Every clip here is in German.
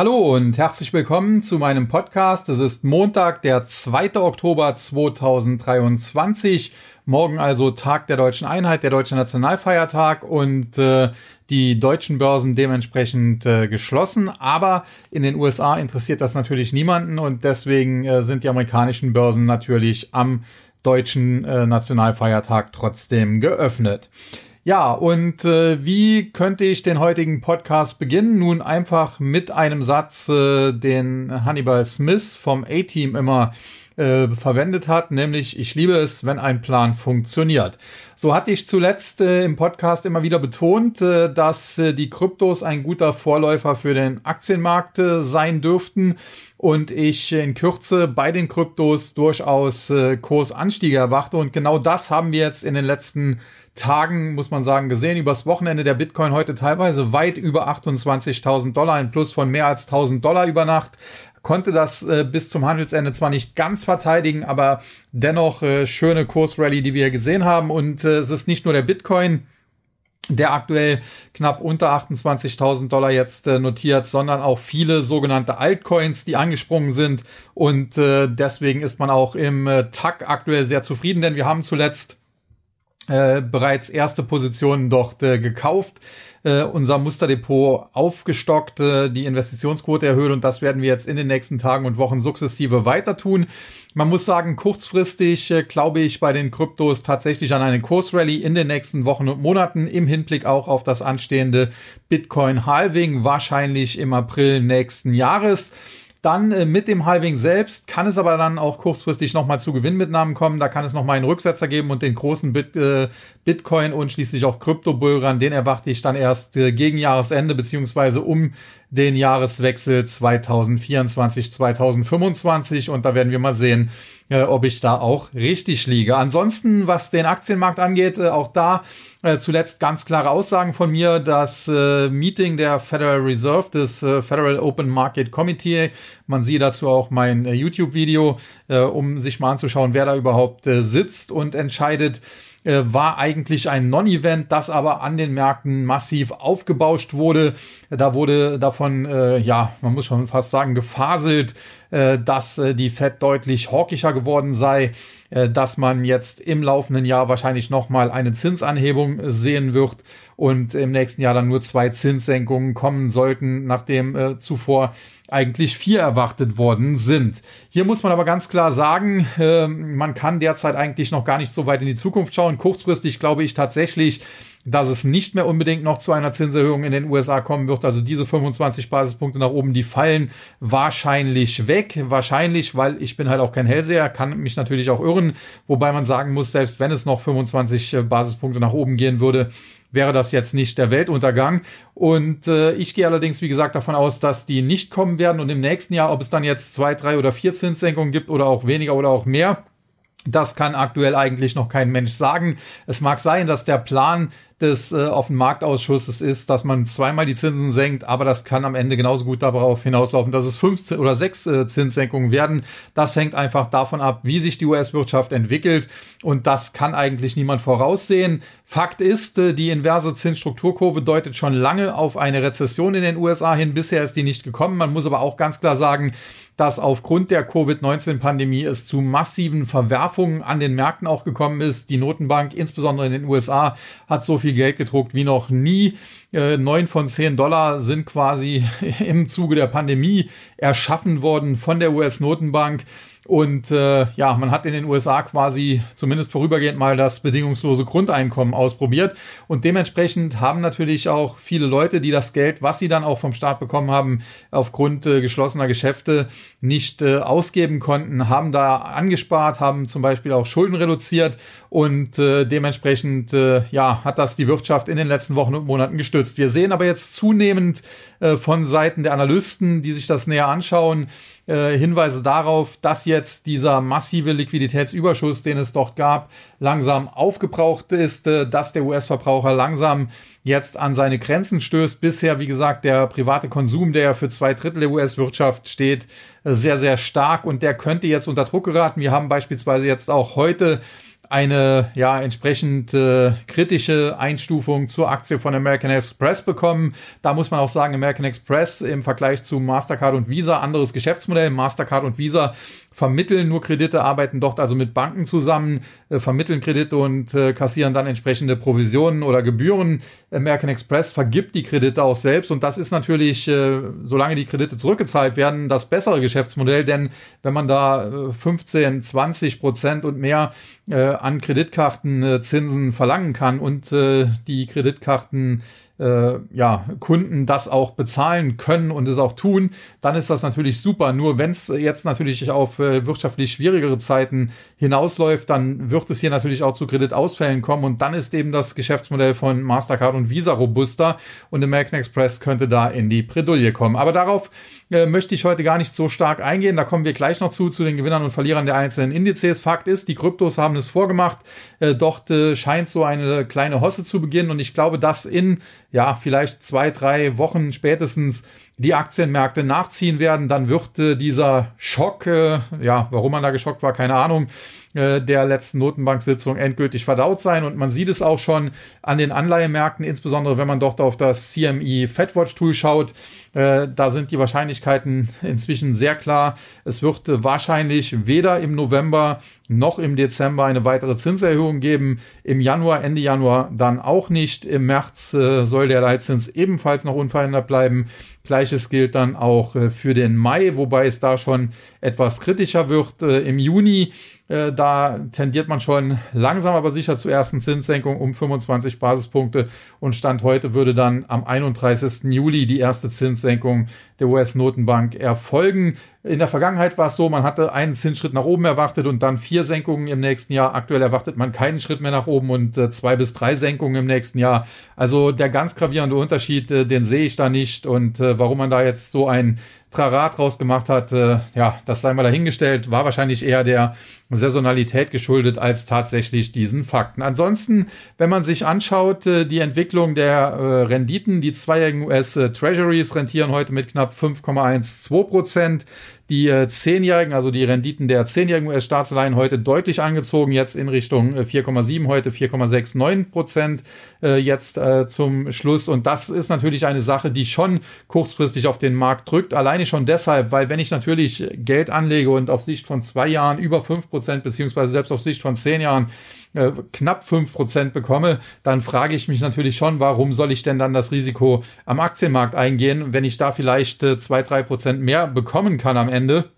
Hallo und herzlich willkommen zu meinem Podcast. Es ist Montag, der 2. Oktober 2023. Morgen also Tag der deutschen Einheit, der deutsche Nationalfeiertag und äh, die deutschen Börsen dementsprechend äh, geschlossen. Aber in den USA interessiert das natürlich niemanden und deswegen äh, sind die amerikanischen Börsen natürlich am deutschen äh, Nationalfeiertag trotzdem geöffnet. Ja, und äh, wie könnte ich den heutigen Podcast beginnen? Nun einfach mit einem Satz, äh, den Hannibal Smith vom A-Team immer äh, verwendet hat, nämlich ich liebe es, wenn ein Plan funktioniert. So hatte ich zuletzt äh, im Podcast immer wieder betont, äh, dass äh, die Kryptos ein guter Vorläufer für den Aktienmarkt äh, sein dürften und ich in Kürze bei den Kryptos durchaus äh, Kursanstiege erwarte und genau das haben wir jetzt in den letzten Tagen, muss man sagen, gesehen. Übers Wochenende der Bitcoin heute teilweise weit über 28.000 Dollar, ein Plus von mehr als 1.000 Dollar über Nacht. Konnte das äh, bis zum Handelsende zwar nicht ganz verteidigen, aber dennoch äh, schöne Kursrally, die wir gesehen haben. Und äh, es ist nicht nur der Bitcoin, der aktuell knapp unter 28.000 Dollar jetzt äh, notiert, sondern auch viele sogenannte Altcoins, die angesprungen sind. Und äh, deswegen ist man auch im äh, TAC aktuell sehr zufrieden, denn wir haben zuletzt äh, bereits erste Positionen dort äh, gekauft, äh, unser Musterdepot aufgestockt, äh, die Investitionsquote erhöht und das werden wir jetzt in den nächsten Tagen und Wochen sukzessive weiter tun. Man muss sagen, kurzfristig äh, glaube ich bei den Kryptos tatsächlich an eine Kursrally in den nächsten Wochen und Monaten im Hinblick auch auf das anstehende Bitcoin Halving, wahrscheinlich im April nächsten Jahres. Dann äh, mit dem Halving selbst kann es aber dann auch kurzfristig nochmal zu Gewinnmitnahmen kommen. Da kann es nochmal einen Rücksetzer geben und den großen Bit, äh, Bitcoin und schließlich auch Kryptobullrun, den erwarte ich dann erst äh, gegen Jahresende beziehungsweise um den Jahreswechsel 2024, 2025 und da werden wir mal sehen, äh, ob ich da auch richtig liege. Ansonsten, was den Aktienmarkt angeht, äh, auch da äh, zuletzt ganz klare Aussagen von mir. Das äh, Meeting der Federal Reserve, des äh, Federal Open Market Committee, man sieht dazu auch mein äh, YouTube-Video, um sich mal anzuschauen, wer da überhaupt sitzt und entscheidet äh, war eigentlich ein Non-Event, das aber an den Märkten massiv aufgebauscht wurde. Da wurde davon, äh, ja, man muss schon fast sagen, gefaselt, äh, dass äh, die Fed deutlich hawkischer geworden sei, äh, dass man jetzt im laufenden Jahr wahrscheinlich nochmal eine Zinsanhebung sehen wird und im nächsten Jahr dann nur zwei Zinssenkungen kommen sollten, nachdem äh, zuvor eigentlich vier erwartet worden sind. Hier muss man aber ganz klar sagen, äh, man kann derzeit eigentlich noch gar nicht so weit in die Zukunft schauen. Kurzfristig glaube ich tatsächlich, dass es nicht mehr unbedingt noch zu einer Zinserhöhung in den USA kommen wird. Also diese 25 Basispunkte nach oben, die fallen wahrscheinlich weg. Wahrscheinlich, weil ich bin halt auch kein Hellseher, kann mich natürlich auch irren. Wobei man sagen muss, selbst wenn es noch 25 äh, Basispunkte nach oben gehen würde, wäre das jetzt nicht der Weltuntergang. Und äh, ich gehe allerdings, wie gesagt, davon aus, dass die nicht kommen werden und im nächsten Jahr, ob es dann jetzt zwei, drei oder vier Zinssenkungen gibt oder auch weniger oder auch mehr, das kann aktuell eigentlich noch kein Mensch sagen. Es mag sein, dass der Plan des äh, auf Marktausschusses ist, dass man zweimal die Zinsen senkt, aber das kann am Ende genauso gut darauf hinauslaufen, dass es fünf oder sechs äh, Zinssenkungen werden. Das hängt einfach davon ab, wie sich die US-Wirtschaft entwickelt und das kann eigentlich niemand voraussehen. Fakt ist, äh, die inverse Zinsstrukturkurve deutet schon lange auf eine Rezession in den USA hin. Bisher ist die nicht gekommen. Man muss aber auch ganz klar sagen, dass aufgrund der Covid-19-Pandemie es zu massiven Verwerfungen an den Märkten auch gekommen ist. Die Notenbank, insbesondere in den USA, hat so viel Geld gedruckt wie noch nie. Äh, neun von zehn Dollar sind quasi im Zuge der Pandemie erschaffen worden von der US-Notenbank. Und äh, ja, man hat in den USA quasi zumindest vorübergehend mal das bedingungslose Grundeinkommen ausprobiert. Und dementsprechend haben natürlich auch viele Leute, die das Geld, was sie dann auch vom Staat bekommen haben, aufgrund äh, geschlossener Geschäfte nicht äh, ausgeben konnten, haben da angespart, haben zum Beispiel auch Schulden reduziert und äh, dementsprechend äh, ja, hat das die Wirtschaft in den letzten Wochen und Monaten gestützt. Wir sehen aber jetzt zunehmend äh, von Seiten der Analysten, die sich das näher anschauen, äh, Hinweise darauf, dass jetzt dieser massive Liquiditätsüberschuss, den es dort gab, langsam aufgebraucht ist, äh, dass der US-Verbraucher langsam jetzt an seine Grenzen stößt. Bisher, wie gesagt, der private Konsum, der ja für zwei Drittel der US-Wirtschaft steht, äh, sehr, sehr stark und der könnte jetzt unter Druck geraten. Wir haben beispielsweise jetzt auch heute eine ja entsprechend äh, kritische Einstufung zur Aktie von American Express bekommen. Da muss man auch sagen, American Express im Vergleich zu Mastercard und Visa anderes Geschäftsmodell. Mastercard und Visa vermitteln nur Kredite, arbeiten dort also mit Banken zusammen, äh, vermitteln Kredite und äh, kassieren dann entsprechende Provisionen oder Gebühren. American Express vergibt die Kredite auch selbst und das ist natürlich, äh, solange die Kredite zurückgezahlt werden, das bessere Geschäftsmodell, denn wenn man da 15, 20 Prozent und mehr äh, an Kreditkartenzinsen äh, verlangen kann und äh, die Kreditkarten äh, ja, Kunden das auch bezahlen können und es auch tun, dann ist das natürlich super. Nur wenn es jetzt natürlich auf äh, wirtschaftlich schwierigere Zeiten hinausläuft, dann wird es hier natürlich auch zu Kreditausfällen kommen und dann ist eben das Geschäftsmodell von Mastercard und Visa robuster und American Express könnte da in die Bredouille kommen. Aber darauf äh, möchte ich heute gar nicht so stark eingehen. Da kommen wir gleich noch zu, zu den Gewinnern und Verlierern der einzelnen Indizes. Fakt ist, die Kryptos haben es vorgemacht. Äh, dort äh, scheint so eine kleine Hosse zu beginnen und ich glaube, dass in ja, vielleicht zwei, drei Wochen spätestens die Aktienmärkte nachziehen werden, dann wird äh, dieser Schock, äh, ja, warum man da geschockt war, keine Ahnung, äh, der letzten Notenbank-Sitzung endgültig verdaut sein. Und man sieht es auch schon an den Anleihemärkten, insbesondere wenn man dort auf das CME Fedwatch Tool schaut. Äh, da sind die Wahrscheinlichkeiten inzwischen sehr klar. Es wird wahrscheinlich weder im November noch im Dezember eine weitere Zinserhöhung geben. Im Januar, Ende Januar dann auch nicht. Im März äh, soll der Leitzins ebenfalls noch unverändert bleiben. Gleiches gilt dann auch für den Mai, wobei es da schon etwas kritischer wird. Im Juni äh, da tendiert man schon langsam aber sicher zur ersten Zinssenkung um 25 Basispunkte und Stand heute würde dann am 31. Juli die erste Zinssenkung der US-Notenbank erfolgen. In der Vergangenheit war es so, man hatte einen Zinsschritt nach oben erwartet und dann vier Senkungen im nächsten Jahr. Aktuell erwartet man keinen Schritt mehr nach oben und äh, zwei bis drei Senkungen im nächsten Jahr. Also der ganz gravierende Unterschied, äh, den sehe ich da nicht. Und äh, warum man da jetzt so ein Trarat draus gemacht hat, ja, das sei mal dahingestellt, war wahrscheinlich eher der Saisonalität geschuldet als tatsächlich diesen Fakten. Ansonsten, wenn man sich anschaut, die Entwicklung der Renditen, die zweijährigen US äh, Treasuries rentieren heute mit knapp 5,12 Prozent die äh, zehnjährigen, also die Renditen der zehnjährigen US-Staatsanleihen heute deutlich angezogen, jetzt in Richtung 4,7, äh, heute 4,69 Prozent äh, jetzt äh, zum Schluss. Und das ist natürlich eine Sache, die schon kurzfristig auf den Markt drückt. Alleine schon deshalb, weil wenn ich natürlich Geld anlege und auf Sicht von zwei Jahren über fünf Prozent, beziehungsweise selbst auf Sicht von zehn Jahren äh, knapp fünf Prozent bekomme, dann frage ich mich natürlich schon, warum soll ich denn dann das Risiko am Aktienmarkt eingehen, wenn ich da vielleicht äh, zwei, drei Prozent mehr bekommen kann am Ende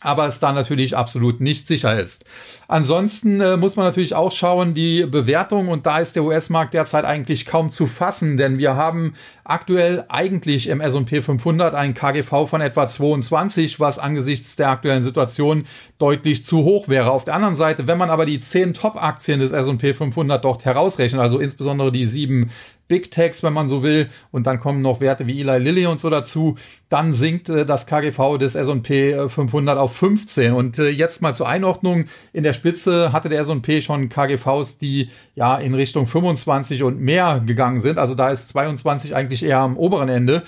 aber es da natürlich absolut nicht sicher ist. Ansonsten äh, muss man natürlich auch schauen, die Bewertung und da ist der US-Markt derzeit eigentlich kaum zu fassen, denn wir haben aktuell eigentlich im S&P 500 ein KGV von etwa 22, was angesichts der aktuellen Situation deutlich zu hoch wäre. Auf der anderen Seite, wenn man aber die 10 Top-Aktien des S&P 500 dort herausrechnet, also insbesondere die sieben Big Techs, wenn man so will, und dann kommen noch Werte wie Eli Lilly und so dazu, dann sinkt äh, das KGV des S&P 500 auf 15. Und äh, jetzt mal zur Einordnung, in der Spitze hatte der S&P schon KGVs, die ja in Richtung 25 und mehr gegangen sind. Also da ist 22 eigentlich eher am oberen Ende.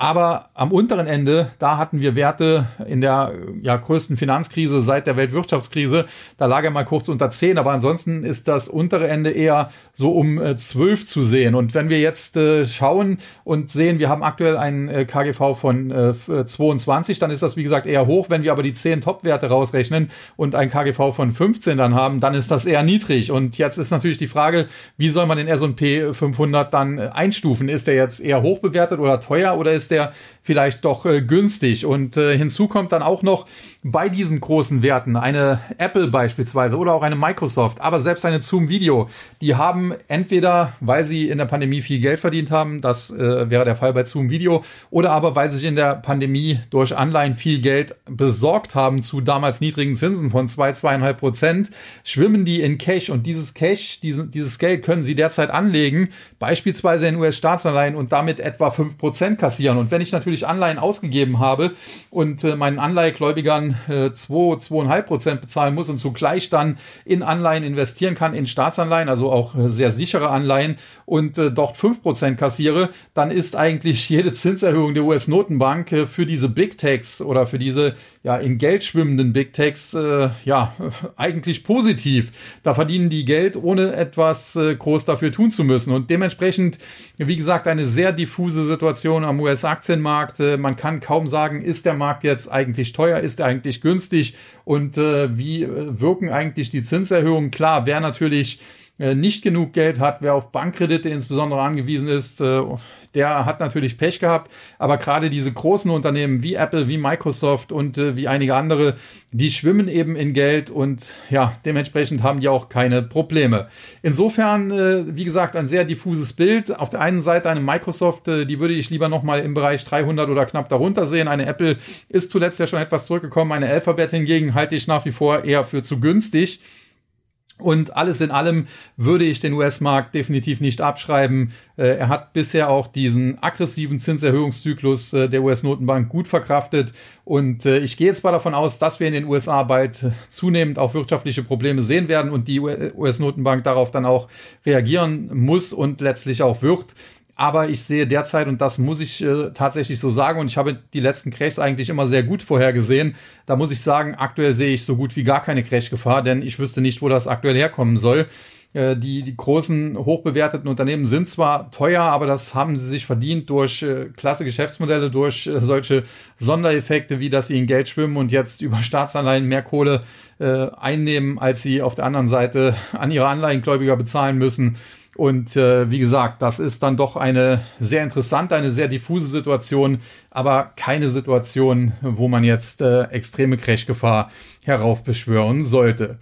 Aber am unteren Ende, da hatten wir Werte in der ja, größten Finanzkrise seit der Weltwirtschaftskrise. Da lag er mal kurz unter 10, aber ansonsten ist das untere Ende eher so um äh, 12 zu sehen. Und wenn wir jetzt äh, schauen und sehen, wir haben aktuell einen äh, KGV von äh, 22, dann ist das wie gesagt eher hoch. Wenn wir aber die 10 Top-Werte rausrechnen und ein KGV von 15 dann haben, dann ist das eher niedrig. Und jetzt ist natürlich die Frage, wie soll man den S&P 500 dann äh, einstufen? Ist der jetzt eher hoch bewertet oder teuer oder ist ist der vielleicht doch äh, günstig. Und äh, hinzu kommt dann auch noch bei diesen großen Werten, eine Apple beispielsweise oder auch eine Microsoft, aber selbst eine Zoom Video, die haben entweder, weil sie in der Pandemie viel Geld verdient haben, das äh, wäre der Fall bei Zoom Video, oder aber weil sie sich in der Pandemie durch Anleihen viel Geld besorgt haben zu damals niedrigen Zinsen von zwei, zweieinhalb Prozent, schwimmen die in Cash und dieses Cash, dieses, dieses Geld können sie derzeit anlegen, beispielsweise in US-Staatsanleihen und damit etwa fünf Prozent kassieren. Und wenn ich natürlich Anleihen ausgegeben habe und äh, meinen Anleihegläubigern äh, 2, 2,5 Prozent bezahlen muss und zugleich dann in Anleihen investieren kann, in Staatsanleihen, also auch äh, sehr sichere Anleihen und äh, dort 5 Prozent kassiere, dann ist eigentlich jede Zinserhöhung der US-Notenbank äh, für diese Big Techs oder für diese ja in Geld schwimmenden Big Techs äh, ja eigentlich positiv. Da verdienen die Geld, ohne etwas äh, groß dafür tun zu müssen. Und dementsprechend, wie gesagt, eine sehr diffuse Situation am US-Aktienmarkt. Äh, man kann kaum sagen, ist der Markt jetzt eigentlich teuer, ist er eigentlich günstig und äh, wie äh, wirken eigentlich die Zinserhöhungen? Klar, wer natürlich äh, nicht genug Geld hat, wer auf Bankkredite insbesondere angewiesen ist, äh, der hat natürlich Pech gehabt. Aber gerade diese großen Unternehmen wie Apple, wie Microsoft und äh, wie einige andere, die schwimmen eben in Geld und ja, dementsprechend haben die auch keine Probleme. Insofern, wie gesagt, ein sehr diffuses Bild. Auf der einen Seite eine Microsoft, die würde ich lieber nochmal im Bereich 300 oder knapp darunter sehen. Eine Apple ist zuletzt ja schon etwas zurückgekommen. Eine Alphabet hingegen halte ich nach wie vor eher für zu günstig. Und alles in allem würde ich den US-Markt definitiv nicht abschreiben. Äh, er hat bisher auch diesen aggressiven Zinserhöhungszyklus äh, der US-Notenbank gut verkraftet. Und äh, ich gehe jetzt mal davon aus, dass wir in den USA bald zunehmend auch wirtschaftliche Probleme sehen werden und die US-Notenbank darauf dann auch reagieren muss und letztlich auch wird. Aber ich sehe derzeit, und das muss ich äh, tatsächlich so sagen, und ich habe die letzten Crashs eigentlich immer sehr gut vorhergesehen, da muss ich sagen, aktuell sehe ich so gut wie gar keine Crash-Gefahr, denn ich wüsste nicht, wo das aktuell herkommen soll. Äh, die, die großen, hochbewerteten Unternehmen sind zwar teuer, aber das haben sie sich verdient durch äh, klasse Geschäftsmodelle, durch äh, solche Sondereffekte, wie dass sie in Geld schwimmen und jetzt über Staatsanleihen mehr Kohle äh, einnehmen, als sie auf der anderen Seite an ihre Anleihengläubiger bezahlen müssen. Und äh, wie gesagt, das ist dann doch eine sehr interessante, eine sehr diffuse Situation, aber keine Situation, wo man jetzt äh, extreme Crashgefahr heraufbeschwören sollte.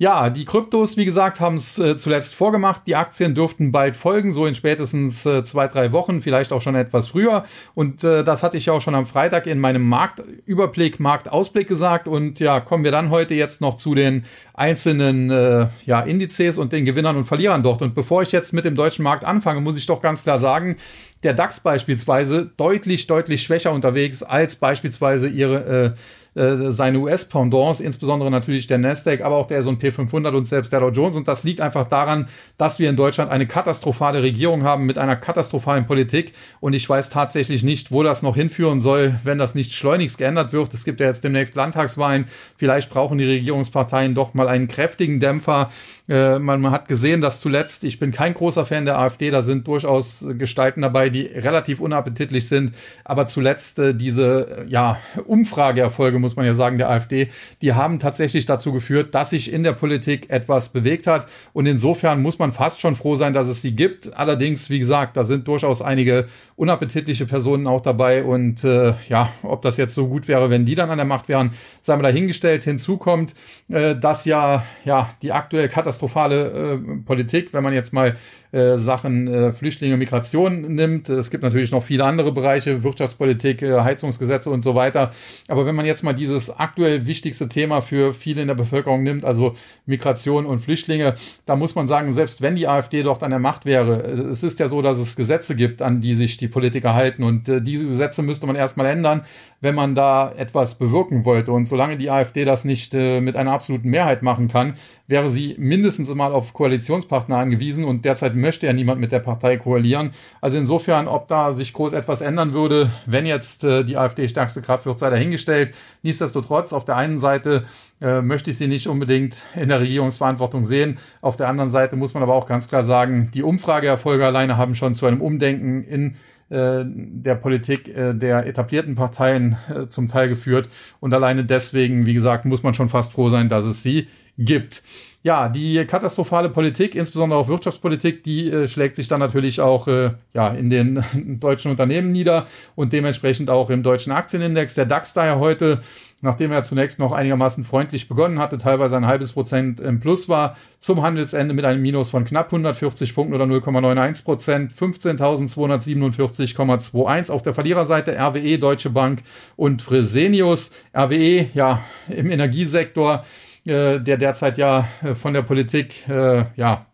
Ja, die Kryptos, wie gesagt, haben es äh, zuletzt vorgemacht. Die Aktien dürften bald folgen, so in spätestens äh, zwei, drei Wochen, vielleicht auch schon etwas früher. Und äh, das hatte ich auch schon am Freitag in meinem Marktüberblick, Marktausblick gesagt. Und ja, kommen wir dann heute jetzt noch zu den einzelnen äh, ja, Indizes und den Gewinnern und Verlierern dort. Und bevor ich jetzt mit dem deutschen Markt anfange, muss ich doch ganz klar sagen, der DAX beispielsweise deutlich, deutlich schwächer unterwegs als beispielsweise ihre äh, seine US-Pendants, insbesondere natürlich der Nasdaq, aber auch der S&P 500 und selbst der Dow Jones. Und das liegt einfach daran, dass wir in Deutschland eine katastrophale Regierung haben mit einer katastrophalen Politik. Und ich weiß tatsächlich nicht, wo das noch hinführen soll, wenn das nicht schleunigst geändert wird. Es gibt ja jetzt demnächst Landtagswahlen. Vielleicht brauchen die Regierungsparteien doch mal einen kräftigen Dämpfer. Äh, man, man hat gesehen, dass zuletzt, ich bin kein großer Fan der AfD, da sind durchaus Gestalten dabei, die relativ unappetitlich sind. Aber zuletzt äh, diese ja, Umfrageerfolge muss man ja sagen, der AfD, die haben tatsächlich dazu geführt, dass sich in der Politik etwas bewegt hat. Und insofern muss man fast schon froh sein, dass es sie gibt. Allerdings, wie gesagt, da sind durchaus einige unappetitliche Personen auch dabei. Und äh, ja, ob das jetzt so gut wäre, wenn die dann an der Macht wären, sei mal dahingestellt. Hinzu kommt, äh, dass ja, ja die aktuell katastrophale äh, Politik, wenn man jetzt mal äh, Sachen äh, Flüchtlinge, Migration nimmt. Es gibt natürlich noch viele andere Bereiche, Wirtschaftspolitik, äh, Heizungsgesetze und so weiter. Aber wenn man jetzt mal dieses aktuell wichtigste Thema für viele in der Bevölkerung nimmt, also Migration und Flüchtlinge, da muss man sagen, selbst wenn die AfD dort an der Macht wäre, es ist ja so, dass es Gesetze gibt, an die sich die Politiker halten und äh, diese Gesetze müsste man erstmal ändern, wenn man da etwas bewirken wollte. Und solange die AfD das nicht äh, mit einer absoluten Mehrheit machen kann, wäre sie mindestens mal auf Koalitionspartner angewiesen und derzeit möchte ja niemand mit der Partei koalieren. Also insofern, ob da sich groß etwas ändern würde, wenn jetzt äh, die AfD stärkste Kraft wird, sei dahingestellt. Nichtsdestotrotz, auf der einen Seite äh, möchte ich sie nicht unbedingt in der Regierungsverantwortung sehen. Auf der anderen Seite muss man aber auch ganz klar sagen, die Umfrageerfolge alleine haben schon zu einem Umdenken in äh, der Politik äh, der etablierten Parteien äh, zum Teil geführt. Und alleine deswegen, wie gesagt, muss man schon fast froh sein, dass es sie gibt. Ja, die katastrophale Politik, insbesondere auch Wirtschaftspolitik, die äh, schlägt sich dann natürlich auch äh, ja, in den deutschen Unternehmen nieder und dementsprechend auch im deutschen Aktienindex. Der DAX daher heute, nachdem er zunächst noch einigermaßen freundlich begonnen hatte, teilweise ein halbes Prozent im Plus war, zum Handelsende mit einem Minus von knapp 140 Punkten oder 0,91 Prozent, 15.247,21. Auf der Verliererseite RWE, Deutsche Bank und Fresenius. RWE, ja, im Energiesektor äh, der derzeit ja äh, von der Politik äh, ja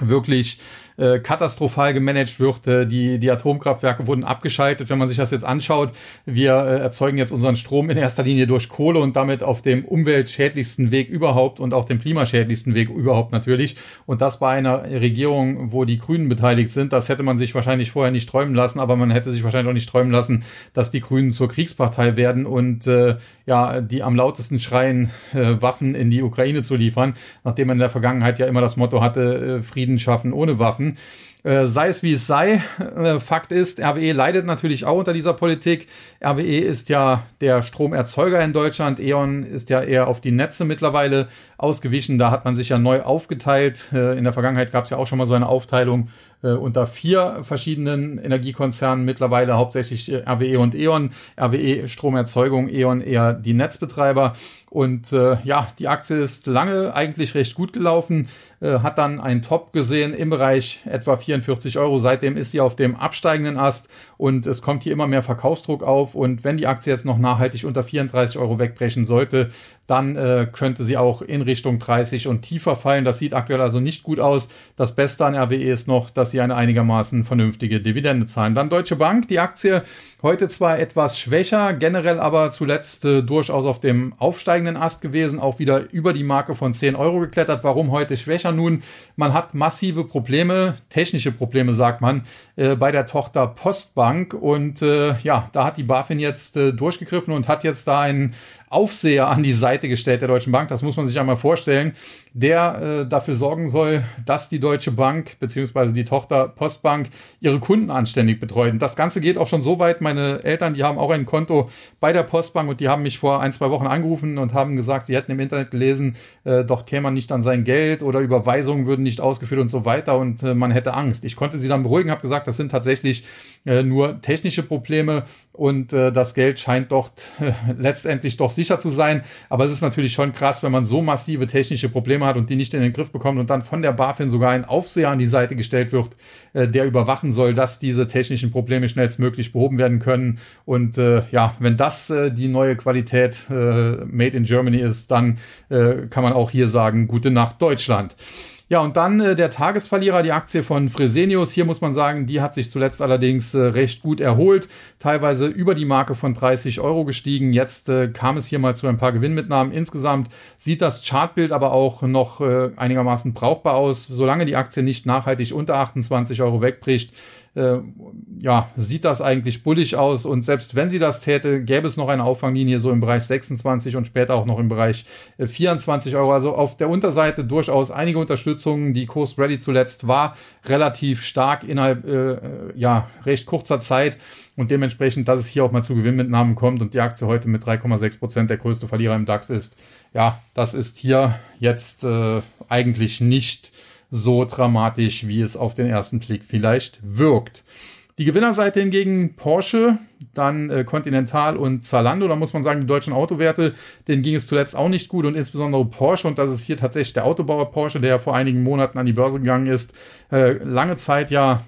wirklich äh, katastrophal gemanagt wird. Äh, die, die Atomkraftwerke wurden abgeschaltet. Wenn man sich das jetzt anschaut, wir äh, erzeugen jetzt unseren Strom in erster Linie durch Kohle und damit auf dem umweltschädlichsten Weg überhaupt und auch dem klimaschädlichsten Weg überhaupt natürlich. Und das bei einer Regierung, wo die Grünen beteiligt sind, das hätte man sich wahrscheinlich vorher nicht träumen lassen, aber man hätte sich wahrscheinlich auch nicht träumen lassen, dass die Grünen zur Kriegspartei werden und äh, ja, die am lautesten schreien, äh, Waffen in die Ukraine zu liefern, nachdem man in der Vergangenheit ja immer das Motto hatte, äh, Frieden schaffen ohne Waffen. Äh, sei es wie es sei, äh, Fakt ist, RWE leidet natürlich auch unter dieser Politik. RWE ist ja der Stromerzeuger in Deutschland. E.ON ist ja eher auf die Netze mittlerweile ausgewichen. Da hat man sich ja neu aufgeteilt. Äh, in der Vergangenheit gab es ja auch schon mal so eine Aufteilung äh, unter vier verschiedenen Energiekonzernen, mittlerweile hauptsächlich äh, RWE und E.ON. RWE Stromerzeugung, E.ON eher die Netzbetreiber. Und äh, ja, die Aktie ist lange eigentlich recht gut gelaufen, äh, hat dann einen Top gesehen im Bereich etwa 44 Euro. Seitdem ist sie auf dem absteigenden Ast und es kommt hier immer mehr Verkaufsdruck auf. Und wenn die Aktie jetzt noch nachhaltig unter 34 Euro wegbrechen sollte, dann äh, könnte sie auch in Richtung 30 und tiefer fallen. Das sieht aktuell also nicht gut aus. Das Beste an RWE ist noch, dass sie eine einigermaßen vernünftige Dividende zahlen. Dann Deutsche Bank, die Aktie heute zwar etwas schwächer, generell aber zuletzt äh, durchaus auf dem aufsteigenden Ast gewesen, auch wieder über die Marke von 10 Euro geklettert. Warum heute schwächer? Nun, man hat massive Probleme, technische Probleme sagt man, äh, bei der Tochter Postbank und äh, ja, da hat die BaFin jetzt äh, durchgegriffen und hat jetzt da einen Aufseher an die Seite gestellt der Deutschen Bank. Das muss man sich einmal vorstellen der äh, dafür sorgen soll, dass die Deutsche Bank beziehungsweise die Tochter Postbank ihre Kunden anständig betreut. Und das Ganze geht auch schon so weit. Meine Eltern, die haben auch ein Konto bei der Postbank und die haben mich vor ein, zwei Wochen angerufen und haben gesagt, sie hätten im Internet gelesen, äh, doch käme man nicht an sein Geld oder Überweisungen würden nicht ausgeführt und so weiter und äh, man hätte Angst. Ich konnte sie dann beruhigen, habe gesagt, das sind tatsächlich äh, nur technische Probleme und äh, das Geld scheint dort äh, letztendlich doch sicher zu sein. Aber es ist natürlich schon krass, wenn man so massive technische Probleme hat und die nicht in den Griff bekommt und dann von der BaFin sogar ein Aufseher an die Seite gestellt wird, äh, der überwachen soll, dass diese technischen Probleme schnellstmöglich behoben werden können. Und äh, ja, wenn das äh, die neue Qualität äh, Made in Germany ist, dann äh, kann man auch hier sagen, gute Nacht Deutschland. Ja, und dann äh, der Tagesverlierer, die Aktie von Fresenius. Hier muss man sagen, die hat sich zuletzt allerdings äh, recht gut erholt, teilweise über die Marke von 30 Euro gestiegen. Jetzt äh, kam es hier mal zu ein paar Gewinnmitnahmen. Insgesamt sieht das Chartbild aber auch noch äh, einigermaßen brauchbar aus. Solange die Aktie nicht nachhaltig unter 28 Euro wegbricht, äh, ja, sieht das eigentlich bullig aus. Und selbst wenn sie das täte, gäbe es noch eine Auffanglinie so im Bereich 26 und später auch noch im Bereich äh, 24 Euro. Also auf der Unterseite durchaus einige Unterstützungen. Die Kurs Ready zuletzt war relativ stark innerhalb äh, ja recht kurzer Zeit und dementsprechend, dass es hier auch mal zu Gewinnmitnahmen kommt und die Aktie heute mit 3,6 Prozent der größte Verlierer im DAX ist. Ja, das ist hier jetzt äh, eigentlich nicht so dramatisch, wie es auf den ersten Blick vielleicht wirkt. Die Gewinnerseite hingegen Porsche, dann äh, Continental und Zalando. Da muss man sagen, die deutschen Autowerte, denen ging es zuletzt auch nicht gut und insbesondere Porsche. Und das ist hier tatsächlich der Autobauer Porsche, der vor einigen Monaten an die Börse gegangen ist. Äh, lange Zeit ja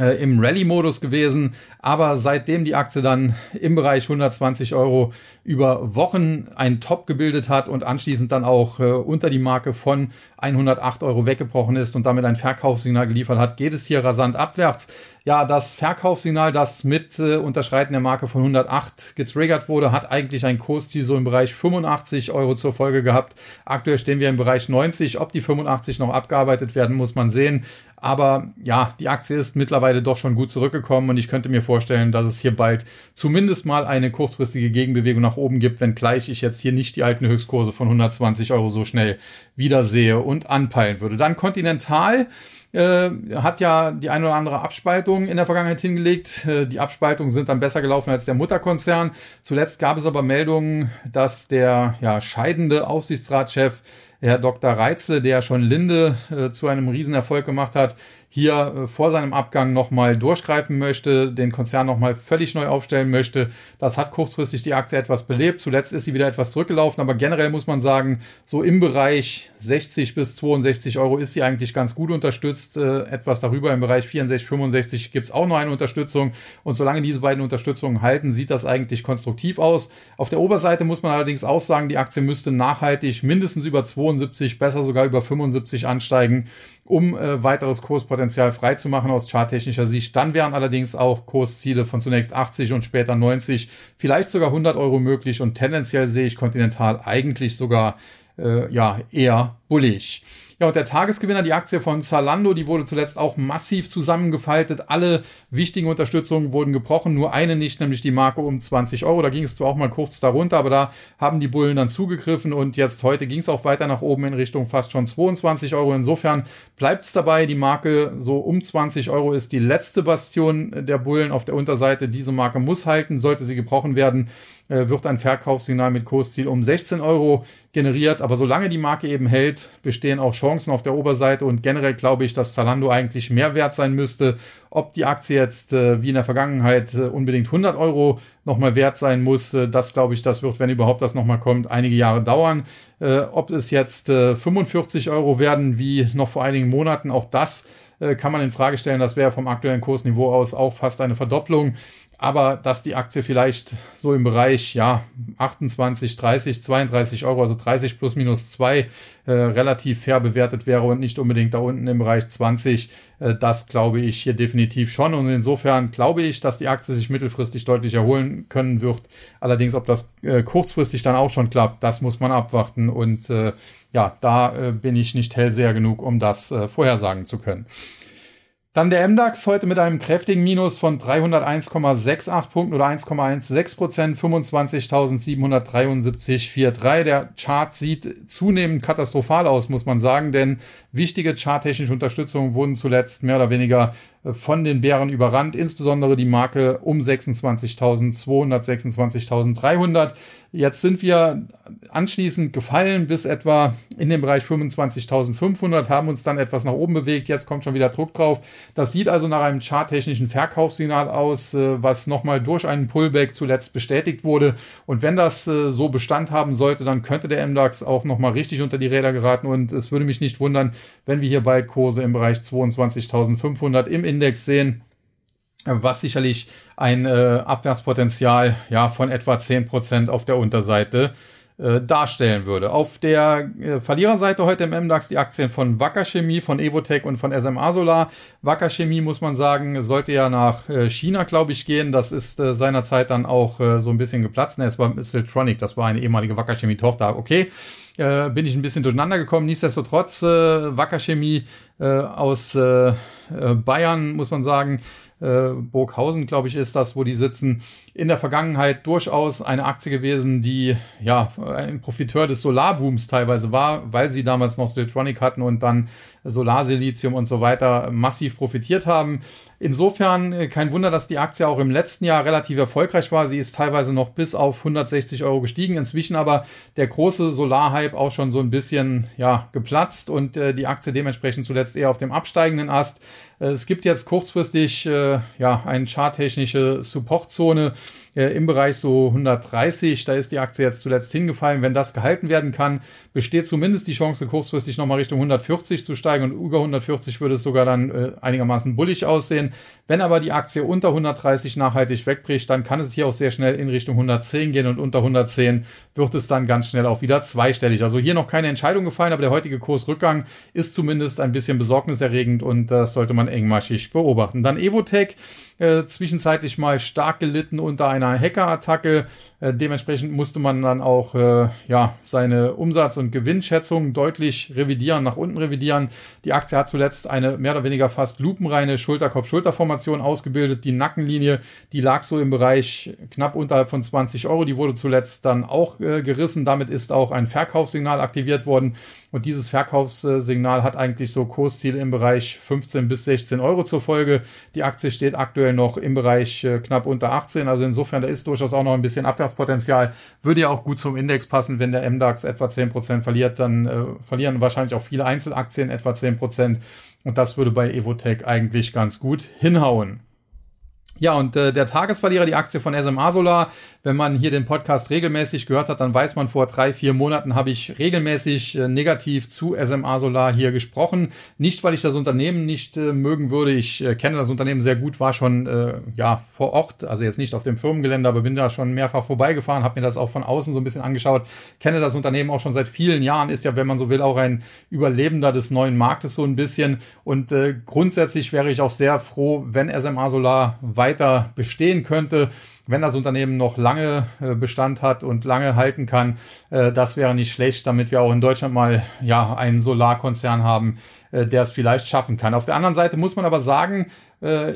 äh, im Rallye-Modus gewesen, aber seitdem die Aktie dann im Bereich 120 Euro über Wochen ein Top gebildet hat und anschließend dann auch äh, unter die Marke von 108 Euro weggebrochen ist und damit ein Verkaufssignal geliefert hat, geht es hier rasant abwärts. Ja, das Verkaufssignal, das mit äh, Unterschreiten der Marke von 108 getriggert wurde, hat eigentlich ein Kursziel so im Bereich 85 Euro zur Folge gehabt. Aktuell stehen wir im Bereich 90. Ob die 85 noch abgearbeitet werden, muss man sehen. Aber ja, die Aktie ist mittlerweile doch schon gut zurückgekommen und ich könnte mir vorstellen, dass es hier bald zumindest mal eine kurzfristige Gegenbewegung nach oben gibt, wenngleich ich jetzt hier nicht die alten Höchstkurse von 120 Euro so schnell wiedersehe und anpeilen würde. Dann Continental äh, hat ja die eine oder andere Abspaltung in der Vergangenheit hingelegt. Äh, die Abspaltungen sind dann besser gelaufen als der Mutterkonzern. Zuletzt gab es aber Meldungen, dass der ja, scheidende Aufsichtsratschef Herr Dr. Reitzel, der schon Linde äh, zu einem Riesenerfolg gemacht hat, hier äh, vor seinem Abgang nochmal durchgreifen möchte, den Konzern nochmal völlig neu aufstellen möchte. Das hat kurzfristig die Aktie etwas belebt. Zuletzt ist sie wieder etwas zurückgelaufen, aber generell muss man sagen, so im Bereich 60 bis 62 Euro ist sie eigentlich ganz gut unterstützt. Äh, etwas darüber im Bereich 64, 65 gibt es auch noch eine Unterstützung. Und solange diese beiden Unterstützungen halten, sieht das eigentlich konstruktiv aus. Auf der Oberseite muss man allerdings auch sagen, die Aktie müsste nachhaltig mindestens über 72, besser sogar über 75 ansteigen um äh, weiteres Kurspotenzial freizumachen aus charttechnischer Sicht. Dann wären allerdings auch Kursziele von zunächst 80 und später 90, vielleicht sogar 100 Euro möglich und tendenziell sehe ich Continental eigentlich sogar äh, ja eher bullig. Ja, und der Tagesgewinner, die Aktie von Zalando, die wurde zuletzt auch massiv zusammengefaltet. Alle wichtigen Unterstützungen wurden gebrochen, nur eine nicht, nämlich die Marke um 20 Euro. Da ging es zwar auch mal kurz darunter, aber da haben die Bullen dann zugegriffen und jetzt heute ging es auch weiter nach oben in Richtung fast schon 22 Euro. Insofern bleibt es dabei, die Marke so um 20 Euro ist die letzte Bastion der Bullen auf der Unterseite. Diese Marke muss halten, sollte sie gebrochen werden äh, wird ein Verkaufssignal mit Kursziel um 16 Euro generiert. Aber solange die Marke eben hält, bestehen auch Chancen auf der Oberseite und generell glaube ich, dass Zalando eigentlich mehr wert sein müsste. Ob die Aktie jetzt äh, wie in der Vergangenheit äh, unbedingt 100 Euro nochmal wert sein muss, äh, das glaube ich, das wird, wenn überhaupt das nochmal kommt, einige Jahre dauern. Äh, ob es jetzt 45 Euro werden wie noch vor einigen Monaten, auch das kann man in Frage stellen. Das wäre vom aktuellen Kursniveau aus auch fast eine Verdopplung aber dass die Aktie vielleicht so im Bereich ja 28, 30, 32 Euro, also 30 plus minus 2, äh, relativ fair bewertet wäre und nicht unbedingt da unten im Bereich 20, äh, das glaube ich hier definitiv schon. Und insofern glaube ich, dass die Aktie sich mittelfristig deutlich erholen können wird. Allerdings, ob das äh, kurzfristig dann auch schon klappt, das muss man abwarten. Und äh, ja, da äh, bin ich nicht hellseher genug, um das äh, vorhersagen zu können. Dann der MDAX heute mit einem kräftigen Minus von 301,68 Punkten oder 1,16 Prozent, 25.773,43. Der Chart sieht zunehmend katastrophal aus, muss man sagen, denn wichtige charttechnische Unterstützungen wurden zuletzt mehr oder weniger von den Bären überrannt, insbesondere die Marke um 26.200, 26.300. Jetzt sind wir anschließend gefallen bis etwa in den Bereich 25.500, haben uns dann etwas nach oben bewegt. Jetzt kommt schon wieder Druck drauf. Das sieht also nach einem charttechnischen Verkaufssignal aus, äh, was nochmal durch einen Pullback zuletzt bestätigt wurde. Und wenn das äh, so Bestand haben sollte, dann könnte der MDAX auch nochmal richtig unter die Räder geraten. Und es würde mich nicht wundern, wenn wir hier bald Kurse im Bereich 22.500 im Index sehen, was sicherlich ein äh, Abwärtspotenzial ja, von etwa 10% auf der Unterseite äh, darstellen würde. Auf der äh, Verliererseite heute im MDAX die Aktien von Wacker Chemie, von Evotech und von SMA Solar. Wacker Chemie muss man sagen, sollte ja nach äh, China, glaube ich, gehen. Das ist äh, seinerzeit dann auch äh, so ein bisschen geplatzt. Ne, es war Siltronic, das war eine ehemalige Wacker Chemie Tochter. Okay, äh, bin ich ein bisschen durcheinander gekommen. Nichtsdestotrotz, äh, Wacker Chemie äh, aus äh, äh, Bayern, muss man sagen, äh, Burghausen, glaube ich, ist das, wo die sitzen, in der Vergangenheit durchaus eine Aktie gewesen, die ja ein Profiteur des Solarbooms teilweise war, weil sie damals noch Siltronic hatten und dann Solarsilizium und so weiter massiv profitiert haben. Insofern äh, kein Wunder, dass die Aktie auch im letzten Jahr relativ erfolgreich war. Sie ist teilweise noch bis auf 160 Euro gestiegen. Inzwischen aber der große Solarhype auch schon so ein bisschen ja geplatzt und äh, die Aktie dementsprechend zuletzt eher auf dem absteigenden Ast. Äh, es gibt jetzt kurzfristig äh, ja eine charttechnische Supportzone äh, im Bereich so 130. Da ist die Aktie jetzt zuletzt hingefallen. Wenn das gehalten werden kann, besteht zumindest die Chance, kurzfristig nochmal Richtung 140 zu steigen und über 140 würde es sogar dann einigermaßen bullig aussehen. Wenn aber die Aktie unter 130 nachhaltig wegbricht, dann kann es hier auch sehr schnell in Richtung 110 gehen und unter 110 wird es dann ganz schnell auch wieder zweistellig. Also hier noch keine Entscheidung gefallen, aber der heutige Kursrückgang ist zumindest ein bisschen besorgniserregend und das sollte man engmaschig beobachten. Dann Evotech äh, zwischenzeitlich mal stark gelitten unter einer Hackerattacke. Äh, dementsprechend musste man dann auch äh, ja seine Umsatz- und Gewinnschätzung deutlich revidieren, nach unten revidieren. Die Aktie hat zuletzt eine mehr oder weniger fast lupenreine Schulterkopf-Schulterformation ausgebildet. Die Nackenlinie, die lag so im Bereich knapp unterhalb von 20 Euro. Die wurde zuletzt dann auch äh, gerissen. Damit ist auch ein Verkaufssignal aktiviert worden. Und dieses Verkaufssignal hat eigentlich so Kursziele im Bereich 15 bis 16 Euro zur Folge. Die Aktie steht aktuell noch im Bereich äh, knapp unter 18. Also insofern, da ist durchaus auch noch ein bisschen Abwärtspotenzial. Würde ja auch gut zum Index passen, wenn der MDAX etwa 10% verliert, dann äh, verlieren wahrscheinlich auch viele Einzelaktien etwa 10%. Und das würde bei Evotech eigentlich ganz gut hinhauen. Ja, und äh, der Tagesverlierer, die Aktie von SMA Solar, wenn man hier den Podcast regelmäßig gehört hat, dann weiß man, vor drei, vier Monaten habe ich regelmäßig äh, negativ zu SMA Solar hier gesprochen. Nicht, weil ich das Unternehmen nicht äh, mögen würde. Ich äh, kenne das Unternehmen sehr gut, war schon äh, ja vor Ort, also jetzt nicht auf dem Firmengelände, aber bin da schon mehrfach vorbeigefahren, habe mir das auch von außen so ein bisschen angeschaut, kenne das Unternehmen auch schon seit vielen Jahren, ist ja, wenn man so will, auch ein Überlebender des neuen Marktes so ein bisschen. Und äh, grundsätzlich wäre ich auch sehr froh, wenn SMA Solar weiter weiter bestehen könnte, wenn das Unternehmen noch lange äh, Bestand hat und lange halten kann. Äh, das wäre nicht schlecht, damit wir auch in Deutschland mal ja einen Solarkonzern haben, äh, der es vielleicht schaffen kann. Auf der anderen Seite muss man aber sagen,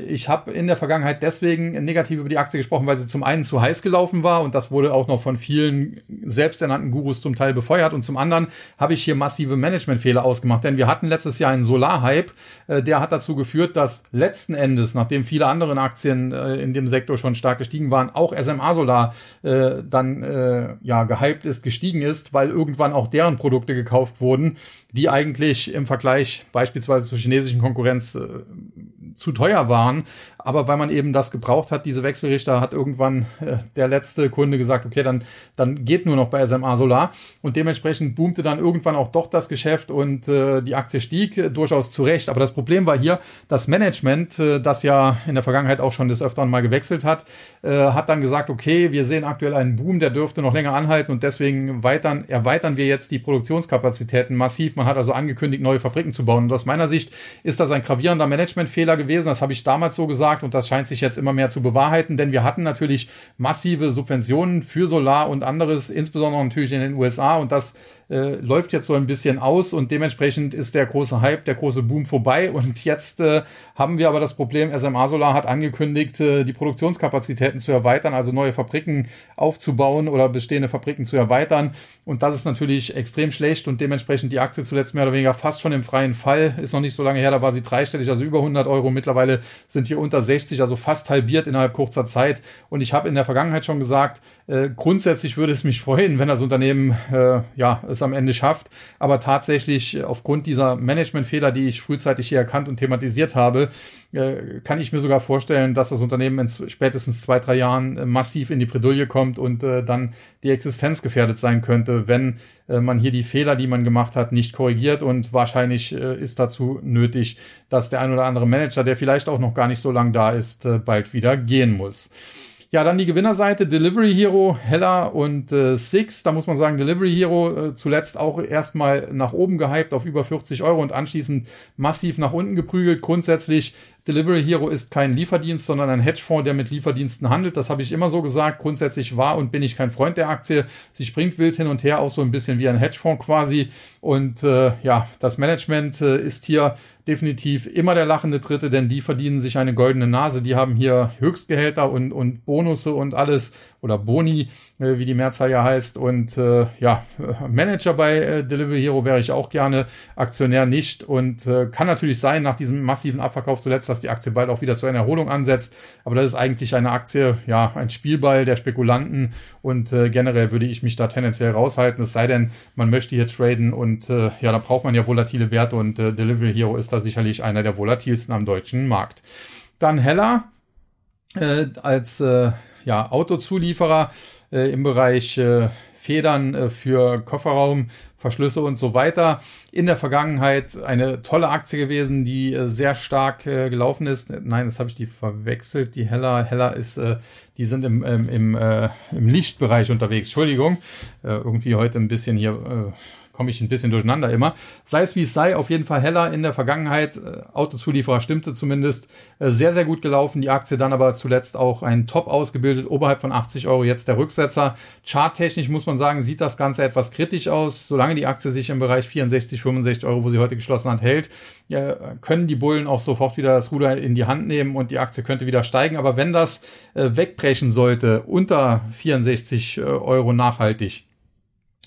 ich habe in der Vergangenheit deswegen negativ über die Aktie gesprochen, weil sie zum einen zu heiß gelaufen war und das wurde auch noch von vielen selbsternannten Gurus zum Teil befeuert und zum anderen habe ich hier massive Managementfehler ausgemacht, denn wir hatten letztes Jahr einen Solarhype, der hat dazu geführt, dass letzten Endes, nachdem viele andere Aktien in dem Sektor schon stark gestiegen waren, auch SMA Solar dann ja gehypt ist, gestiegen ist, weil irgendwann auch deren Produkte gekauft wurden, die eigentlich im Vergleich beispielsweise zur chinesischen Konkurrenz zu teuer waren. Aber weil man eben das gebraucht hat, diese Wechselrichter, hat irgendwann äh, der letzte Kunde gesagt, okay, dann, dann geht nur noch bei SMA Solar. Und dementsprechend boomte dann irgendwann auch doch das Geschäft und äh, die Aktie stieg äh, durchaus zurecht. Aber das Problem war hier, das Management, äh, das ja in der Vergangenheit auch schon des Öfteren mal gewechselt hat, äh, hat dann gesagt, okay, wir sehen aktuell einen Boom, der dürfte noch länger anhalten und deswegen weitern, erweitern wir jetzt die Produktionskapazitäten massiv. Man hat also angekündigt, neue Fabriken zu bauen. Und aus meiner Sicht ist das ein gravierender Managementfehler gewesen. Das habe ich damals so gesagt und das scheint sich jetzt immer mehr zu bewahrheiten, denn wir hatten natürlich massive Subventionen für Solar und anderes, insbesondere natürlich in den USA und das äh, läuft jetzt so ein bisschen aus und dementsprechend ist der große Hype, der große Boom vorbei. Und jetzt äh, haben wir aber das Problem, SMA Solar hat angekündigt, äh, die Produktionskapazitäten zu erweitern, also neue Fabriken aufzubauen oder bestehende Fabriken zu erweitern. Und das ist natürlich extrem schlecht und dementsprechend die Aktie zuletzt mehr oder weniger fast schon im freien Fall. Ist noch nicht so lange her, da war sie dreistellig, also über 100 Euro. Mittlerweile sind hier unter 60, also fast halbiert innerhalb kurzer Zeit. Und ich habe in der Vergangenheit schon gesagt, äh, grundsätzlich würde es mich freuen, wenn das Unternehmen äh, ja es am Ende schafft. Aber tatsächlich äh, aufgrund dieser Managementfehler, die ich frühzeitig hier erkannt und thematisiert habe, äh, kann ich mir sogar vorstellen, dass das Unternehmen in spätestens zwei, drei Jahren äh, massiv in die Bredouille kommt und dann die Existenz gefährdet sein könnte, wenn man hier die Fehler, die man gemacht hat, nicht korrigiert. Und wahrscheinlich ist dazu nötig, dass der ein oder andere Manager, der vielleicht auch noch gar nicht so lang da ist, bald wieder gehen muss. Ja, dann die Gewinnerseite Delivery Hero, Hella und äh, Six. Da muss man sagen, Delivery Hero äh, zuletzt auch erstmal nach oben gehypt auf über 40 Euro und anschließend massiv nach unten geprügelt. Grundsätzlich Delivery Hero ist kein Lieferdienst, sondern ein Hedgefonds, der mit Lieferdiensten handelt. Das habe ich immer so gesagt. Grundsätzlich war und bin ich kein Freund der Aktie. Sie springt wild hin und her, auch so ein bisschen wie ein Hedgefonds quasi. Und äh, ja, das Management äh, ist hier definitiv immer der lachende Dritte, denn die verdienen sich eine goldene Nase. Die haben hier Höchstgehälter und, und Bonusse und alles oder Boni, äh, wie die Mehrzahl ja heißt. Und äh, ja, Manager bei äh, Delivery Hero wäre ich auch gerne, Aktionär nicht. Und äh, kann natürlich sein, nach diesem massiven Abverkauf zuletzt, dass die Aktie bald auch wieder zu einer Erholung ansetzt. Aber das ist eigentlich eine Aktie, ja, ein Spielball der Spekulanten. Und äh, generell würde ich mich da tendenziell raushalten. Es sei denn, man möchte hier traden und äh, ja, da braucht man ja volatile Werte und äh, Delivery Hero ist da sicherlich einer der volatilsten am deutschen Markt. Dann Heller äh, als äh, ja, Autozulieferer äh, im Bereich äh, Federn äh, für Kofferraum, Verschlüsse und so weiter. In der Vergangenheit eine tolle Aktie gewesen, die äh, sehr stark äh, gelaufen ist. Nein, das habe ich die verwechselt. Die Heller, Heller ist, äh, die sind im, im, im, im Lichtbereich unterwegs. Entschuldigung, irgendwie heute ein bisschen hier komme ich ein bisschen durcheinander immer. Sei es wie es sei, auf jeden Fall heller in der Vergangenheit. Äh, Autozulieferer stimmte zumindest. Äh, sehr, sehr gut gelaufen. Die Aktie dann aber zuletzt auch ein Top ausgebildet, oberhalb von 80 Euro jetzt der Rücksetzer. Charttechnisch muss man sagen, sieht das Ganze etwas kritisch aus. Solange die Aktie sich im Bereich 64, 65 Euro, wo sie heute geschlossen hat, hält, können die Bullen auch sofort wieder das Ruder in die Hand nehmen und die Aktie könnte wieder steigen. Aber wenn das äh, wegbrechen sollte, unter 64 Euro nachhaltig,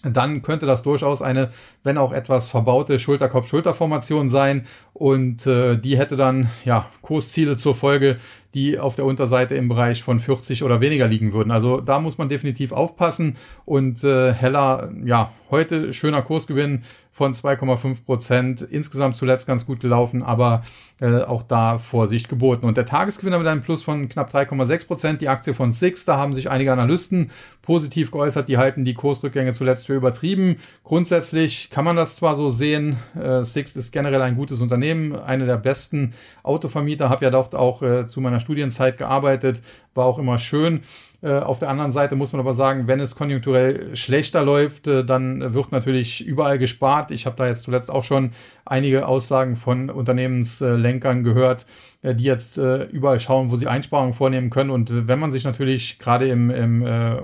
dann könnte das durchaus eine, wenn auch etwas verbaute Schulterkopf-Schulterformation sein. Und äh, die hätte dann ja Kursziele zur Folge, die auf der Unterseite im Bereich von 40 oder weniger liegen würden. Also da muss man definitiv aufpassen und äh, Heller, ja, heute schöner Kursgewinn von 2,5 Prozent. Insgesamt zuletzt ganz gut gelaufen, aber äh, auch da Vorsicht geboten. Und der Tagesgewinner mit einem Plus von knapp 3,6 Prozent. Die Aktie von Six, da haben sich einige Analysten positiv geäußert. Die halten die Kursrückgänge zuletzt für übertrieben. Grundsätzlich kann man das zwar so sehen. Äh, Six ist generell ein gutes Unternehmen, eine der besten Autovermieter. Habe ja dort auch äh, zu meiner Studienzeit gearbeitet, war auch immer schön. Äh, auf der anderen Seite muss man aber sagen, wenn es konjunkturell schlechter läuft, äh, dann wird natürlich überall gespart. Ich habe da jetzt zuletzt auch schon einige Aussagen von Unternehmenslenkern gehört, äh, die jetzt überall schauen, wo sie Einsparungen vornehmen können. Und wenn man sich natürlich gerade im, im äh,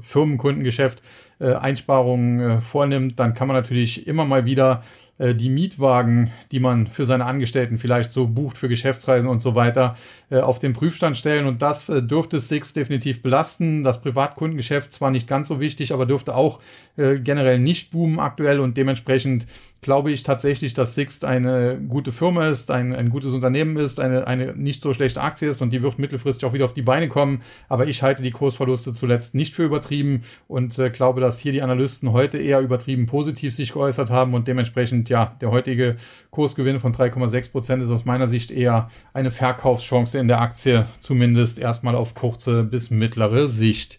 Firmenkundengeschäft äh, Einsparungen vornimmt, dann kann man natürlich immer mal wieder äh, die Mietwagen, die man für seine Angestellten vielleicht so bucht für Geschäftsreisen und so weiter, äh, auf den Prüfstand stellen. Und das äh, dürfte Six definitiv belasten. Das Privatkundengeschäft zwar nicht ganz so wichtig, aber dürfte auch generell nicht boomen aktuell und dementsprechend glaube ich tatsächlich, dass Sixt eine gute Firma ist, ein, ein gutes Unternehmen ist, eine, eine nicht so schlechte Aktie ist und die wird mittelfristig auch wieder auf die Beine kommen. Aber ich halte die Kursverluste zuletzt nicht für übertrieben und äh, glaube, dass hier die Analysten heute eher übertrieben positiv sich geäußert haben und dementsprechend, ja, der heutige Kursgewinn von 3,6 Prozent ist aus meiner Sicht eher eine Verkaufschance in der Aktie, zumindest erstmal auf kurze bis mittlere Sicht.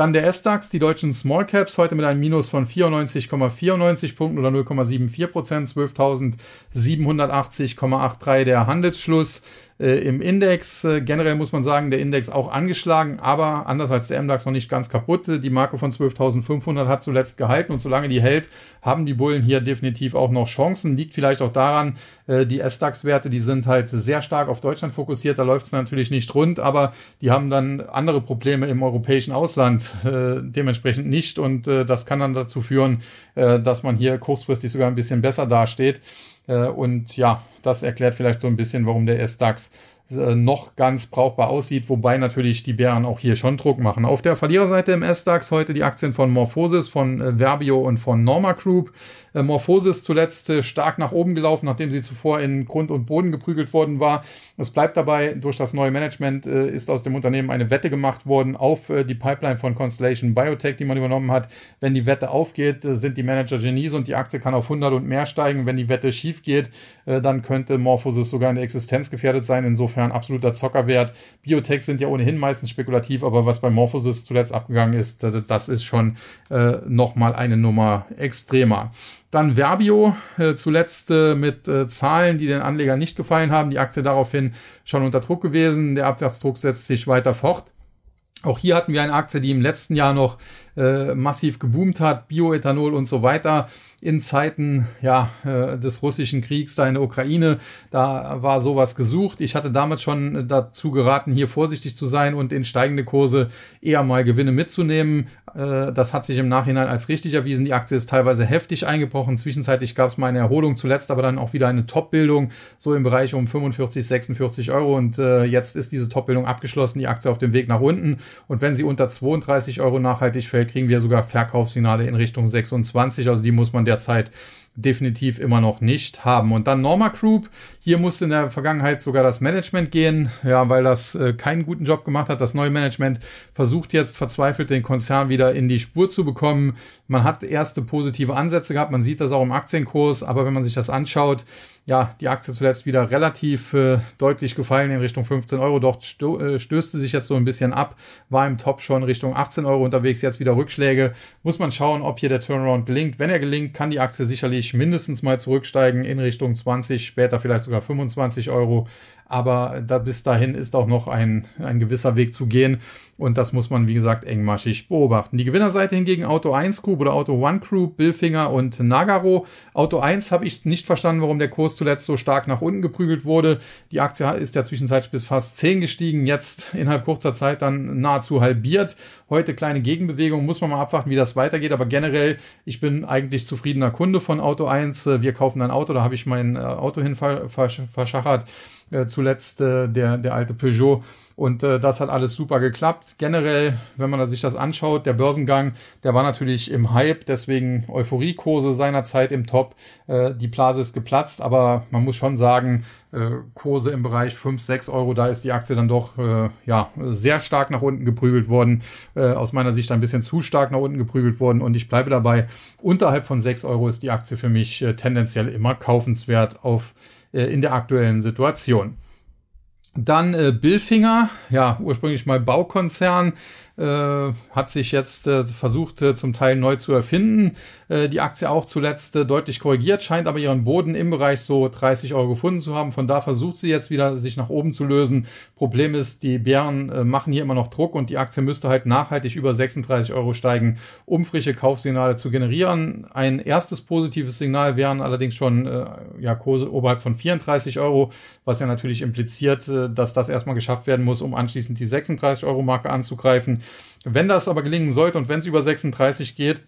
Dann der S-DAX, die deutschen Small Caps, heute mit einem Minus von 94,94 Punkten oder 0,74 Prozent, 12.780,83 der Handelsschluss äh, im Index. Äh, generell muss man sagen, der Index auch angeschlagen, aber anders als der MDAX noch nicht ganz kaputt. Die Marke von 12.500 hat zuletzt gehalten und solange die hält, haben die Bullen hier definitiv auch noch Chancen. Liegt vielleicht auch daran, äh, die S-DAX-Werte, die sind halt sehr stark auf Deutschland fokussiert. Da läuft es natürlich nicht rund, aber die haben dann andere Probleme im europäischen Ausland äh, dementsprechend nicht und äh, das kann dann dazu führen, äh, dass man hier kurzfristig sogar ein bisschen besser dasteht. Äh, und ja, das erklärt vielleicht so ein bisschen, warum der S-DAX äh, noch ganz brauchbar aussieht, wobei natürlich die Bären auch hier schon Druck machen. Auf der Verliererseite im S-DAX heute die Aktien von Morphosis, von äh, Verbio und von Norma Group. Äh, Morphosis zuletzt stark nach oben gelaufen, nachdem sie zuvor in Grund und Boden geprügelt worden war. Es bleibt dabei, durch das neue Management ist aus dem Unternehmen eine Wette gemacht worden auf die Pipeline von Constellation Biotech, die man übernommen hat. Wenn die Wette aufgeht, sind die Manager Genies und die Aktie kann auf 100 und mehr steigen. Wenn die Wette schief geht, dann könnte Morphosis sogar in der Existenz gefährdet sein. Insofern absoluter Zockerwert. Biotech sind ja ohnehin meistens spekulativ, aber was bei Morphosis zuletzt abgegangen ist, das ist schon äh, nochmal eine Nummer extremer. Dann Verbio, äh, zuletzt äh, mit äh, Zahlen, die den Anlegern nicht gefallen haben. Die Aktie daraufhin schon unter Druck gewesen. Der Abwärtsdruck setzt sich weiter fort. Auch hier hatten wir eine Aktie, die im letzten Jahr noch äh, massiv geboomt hat, Bioethanol und so weiter in Zeiten ja, äh, des russischen Kriegs da in der Ukraine. Da war sowas gesucht. Ich hatte damals schon dazu geraten, hier vorsichtig zu sein und in steigende Kurse eher mal Gewinne mitzunehmen. Äh, das hat sich im Nachhinein als richtig erwiesen. Die Aktie ist teilweise heftig eingebrochen. Zwischenzeitlich gab es mal eine Erholung, zuletzt aber dann auch wieder eine Top-Bildung, so im Bereich um 45, 46 Euro. Und äh, jetzt ist diese Top-Bildung abgeschlossen, die Aktie auf dem Weg nach unten. Und wenn sie unter 32 Euro nachhaltig fällt, kriegen wir sogar Verkaufssignale in Richtung 26. Also die muss man derzeit definitiv immer noch nicht haben. Und dann Norma Group. Hier musste in der Vergangenheit sogar das Management gehen, ja, weil das äh, keinen guten Job gemacht hat. Das neue Management versucht jetzt verzweifelt den Konzern wieder in die Spur zu bekommen. Man hat erste positive Ansätze gehabt. Man sieht das auch im Aktienkurs. Aber wenn man sich das anschaut, ja, die Aktie zuletzt wieder relativ äh, deutlich gefallen in Richtung 15 Euro. Dort sto äh, stößte sich jetzt so ein bisschen ab, war im Top schon Richtung 18 Euro unterwegs, jetzt wieder Rückschläge. Muss man schauen, ob hier der Turnaround gelingt. Wenn er gelingt, kann die Aktie sicherlich mindestens mal zurücksteigen in Richtung 20, später vielleicht sogar 25 Euro. Aber da bis dahin ist auch noch ein, ein gewisser Weg zu gehen. Und das muss man, wie gesagt, engmaschig beobachten. Die Gewinnerseite hingegen Auto 1 Group oder Auto 1 Group, Billfinger und Nagaro. Auto 1 habe ich nicht verstanden, warum der Kurs zuletzt so stark nach unten geprügelt wurde. Die Aktie ist ja zwischenzeitlich bis fast 10 gestiegen, jetzt innerhalb kurzer Zeit dann nahezu halbiert. Heute kleine Gegenbewegung, muss man mal abwarten, wie das weitergeht. Aber generell, ich bin eigentlich zufriedener Kunde von Auto 1. Wir kaufen ein Auto, da habe ich mein äh, Auto hin verschachert. Äh, zuletzt äh, der, der alte Peugeot. Und äh, das hat alles super geklappt. Generell, wenn man sich das anschaut, der Börsengang, der war natürlich im Hype, deswegen Euphoriekurse seinerzeit im Top. Äh, die Blase ist geplatzt, aber man muss schon sagen, äh, Kurse im Bereich 5, 6 Euro, da ist die Aktie dann doch äh, ja, sehr stark nach unten geprügelt worden. Äh, aus meiner Sicht ein bisschen zu stark nach unten geprügelt worden. Und ich bleibe dabei, unterhalb von 6 Euro ist die Aktie für mich äh, tendenziell immer kaufenswert auf, in der aktuellen Situation. Dann äh, Billfinger, ja, ursprünglich mal Baukonzern, äh, hat sich jetzt äh, versucht, äh, zum Teil neu zu erfinden. Äh, die Aktie auch zuletzt äh, deutlich korrigiert, scheint aber ihren Boden im Bereich so 30 Euro gefunden zu haben. Von da versucht sie jetzt wieder, sich nach oben zu lösen. Problem ist, die Bären äh, machen hier immer noch Druck und die Aktie müsste halt nachhaltig über 36 Euro steigen, um frische Kaufsignale zu generieren. Ein erstes positives Signal wären allerdings schon äh, ja, Kurse oberhalb von 34 Euro, was ja natürlich impliziert, äh, dass das erstmal geschafft werden muss, um anschließend die 36 Euro Marke anzugreifen. Wenn das aber gelingen sollte und wenn es über 36 geht,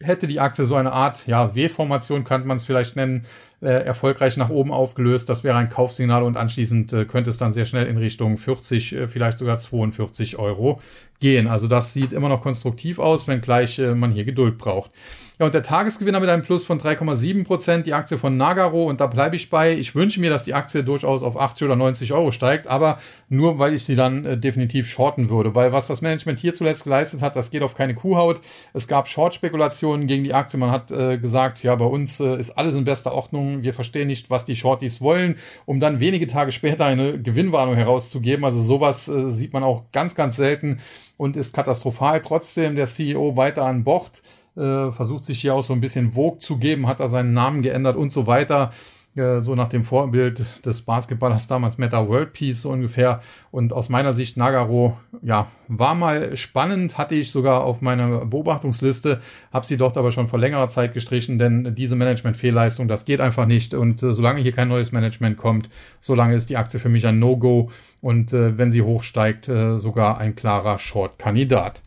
hätte die Aktie so eine Art, ja, W-Formation könnte man es vielleicht nennen, äh, erfolgreich nach oben aufgelöst. Das wäre ein Kaufsignal und anschließend äh, könnte es dann sehr schnell in Richtung 40, äh, vielleicht sogar 42 Euro gehen. Also das sieht immer noch konstruktiv aus, wenngleich äh, man hier Geduld braucht. Ja, und der Tagesgewinner mit einem Plus von 3,7 Prozent, die Aktie von Nagaro. Und da bleibe ich bei. Ich wünsche mir, dass die Aktie durchaus auf 80 oder 90 Euro steigt, aber nur, weil ich sie dann äh, definitiv shorten würde. Weil was das Management hier zuletzt geleistet hat, das geht auf keine Kuhhaut. Es gab Short-Spekulationen gegen die Aktie. Man hat äh, gesagt, ja, bei uns äh, ist alles in bester Ordnung. Wir verstehen nicht, was die Shorties wollen, um dann wenige Tage später eine Gewinnwarnung herauszugeben. Also sowas äh, sieht man auch ganz, ganz selten und ist katastrophal. Trotzdem der CEO weiter an Bord äh, versucht sich hier auch so ein bisschen Vogue zu geben, hat da seinen Namen geändert und so weiter. Äh, so nach dem Vorbild des Basketballers damals Meta World Peace so ungefähr. Und aus meiner Sicht Nagaro, ja, war mal spannend, hatte ich sogar auf meiner Beobachtungsliste, habe sie dort aber schon vor längerer Zeit gestrichen, denn diese Management-Fehlleistung, das geht einfach nicht. Und äh, solange hier kein neues Management kommt, solange ist die Aktie für mich ein No-Go und äh, wenn sie hochsteigt, äh, sogar ein klarer Short-Kandidat.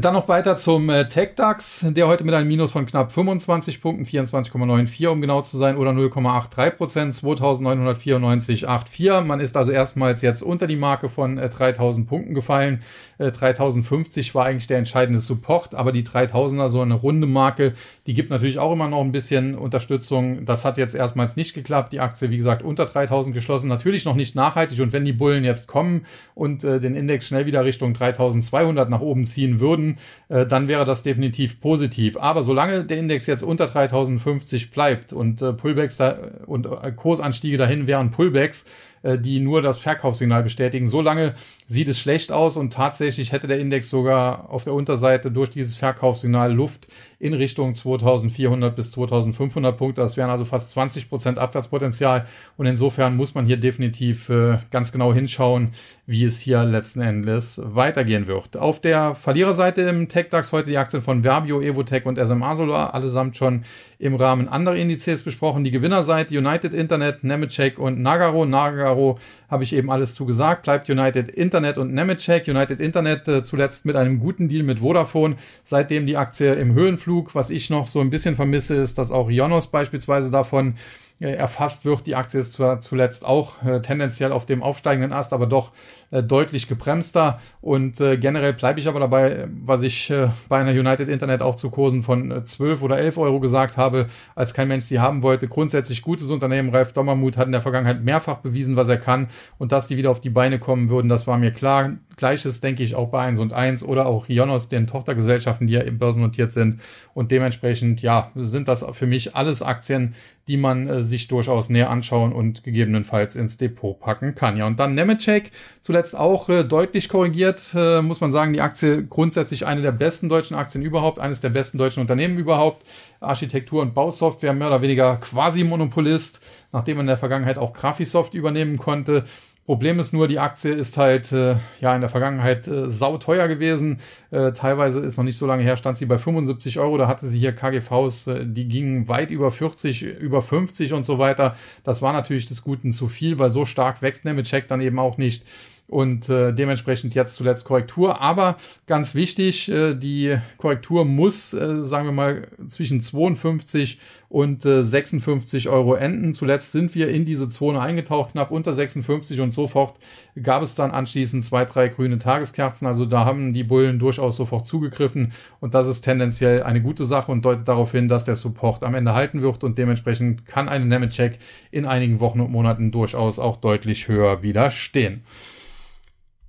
Dann noch weiter zum äh, TechDAX, der heute mit einem Minus von knapp 25 Punkten, 24,94 um genau zu sein, oder 0,83 Prozent, 2994,84. Man ist also erstmals jetzt unter die Marke von äh, 3000 Punkten gefallen. Äh, 3050 war eigentlich der entscheidende Support, aber die 3000er, so eine runde Marke, die gibt natürlich auch immer noch ein bisschen Unterstützung. Das hat jetzt erstmals nicht geklappt. Die Aktie, wie gesagt, unter 3000 geschlossen. Natürlich noch nicht nachhaltig und wenn die Bullen jetzt kommen und äh, den Index schnell wieder Richtung 3200 nach oben ziehen würden, würden, äh, dann wäre das definitiv positiv. Aber solange der Index jetzt unter 3050 bleibt und äh, Pullbacks da, und äh, Kursanstiege dahin wären Pullbacks, äh, die nur das Verkaufssignal bestätigen. Solange sieht es schlecht aus und tatsächlich hätte der Index sogar auf der Unterseite durch dieses Verkaufssignal Luft in Richtung 2400 bis 2500 Punkte. Das wären also fast 20 Prozent Abwärtspotenzial und insofern muss man hier definitiv äh, ganz genau hinschauen, wie es hier letzten Endes weitergehen wird. Auf der Verliererseite im TechDAX heute die Aktien von Verbio, Evotech und SMA Solar, allesamt schon im Rahmen anderer Indizes besprochen. Die Gewinnerseite United Internet, Nemetschek und Nagaro. Nagaro habe ich eben alles zugesagt. Bleibt United Internet und Nemetschek. United Internet äh, zuletzt mit einem guten Deal mit Vodafone. Seitdem die Aktie im Höhenflug. Was ich noch so ein bisschen vermisse, ist, dass auch Ionos beispielsweise davon äh, erfasst wird. Die Aktie ist zwar zuletzt auch äh, tendenziell auf dem aufsteigenden Ast, aber doch äh, deutlich gebremster. Und äh, generell bleibe ich aber dabei, was ich äh, bei einer United Internet auch zu Kursen von äh, 12 oder 11 Euro gesagt habe, als kein Mensch sie haben wollte. Grundsätzlich gutes Unternehmen. Ralf Dommermuth hat in der Vergangenheit mehrfach bewiesen, was er kann. Und dass die wieder auf die Beine kommen würden, das war mir klar. Gleiches denke ich auch bei 1 und 1 oder auch Ionos, den Tochtergesellschaften, die ja im börsennotiert sind. Und dementsprechend, ja, sind das für mich alles Aktien, die man äh, sich durchaus näher anschauen und gegebenenfalls ins Depot packen kann. Ja, und dann Nemetschek, zuletzt auch äh, deutlich korrigiert, äh, muss man sagen, die Aktie grundsätzlich eine der besten deutschen Aktien überhaupt, eines der besten deutschen Unternehmen überhaupt. Architektur und Bausoftware mehr oder weniger quasi Monopolist, nachdem man in der Vergangenheit auch Graphisoft übernehmen konnte. Problem ist nur, die Aktie ist halt äh, ja in der Vergangenheit äh, sauteuer gewesen. Äh, teilweise ist noch nicht so lange her, stand sie bei 75 Euro. Da hatte sie hier KGVs, äh, die gingen weit über 40, über 50 und so weiter. Das war natürlich des Guten zu viel, weil so stark wächst Nemetschek dann eben auch nicht. Und äh, dementsprechend jetzt zuletzt Korrektur. Aber ganz wichtig, äh, die Korrektur muss, äh, sagen wir mal, zwischen 52 und äh, 56 Euro enden. Zuletzt sind wir in diese Zone eingetaucht, knapp unter 56 und sofort gab es dann anschließend zwei, drei grüne Tageskerzen. Also da haben die Bullen durchaus sofort zugegriffen und das ist tendenziell eine gute Sache und deutet darauf hin, dass der Support am Ende halten wird und dementsprechend kann eine Nemetschek in einigen Wochen und Monaten durchaus auch deutlich höher widerstehen.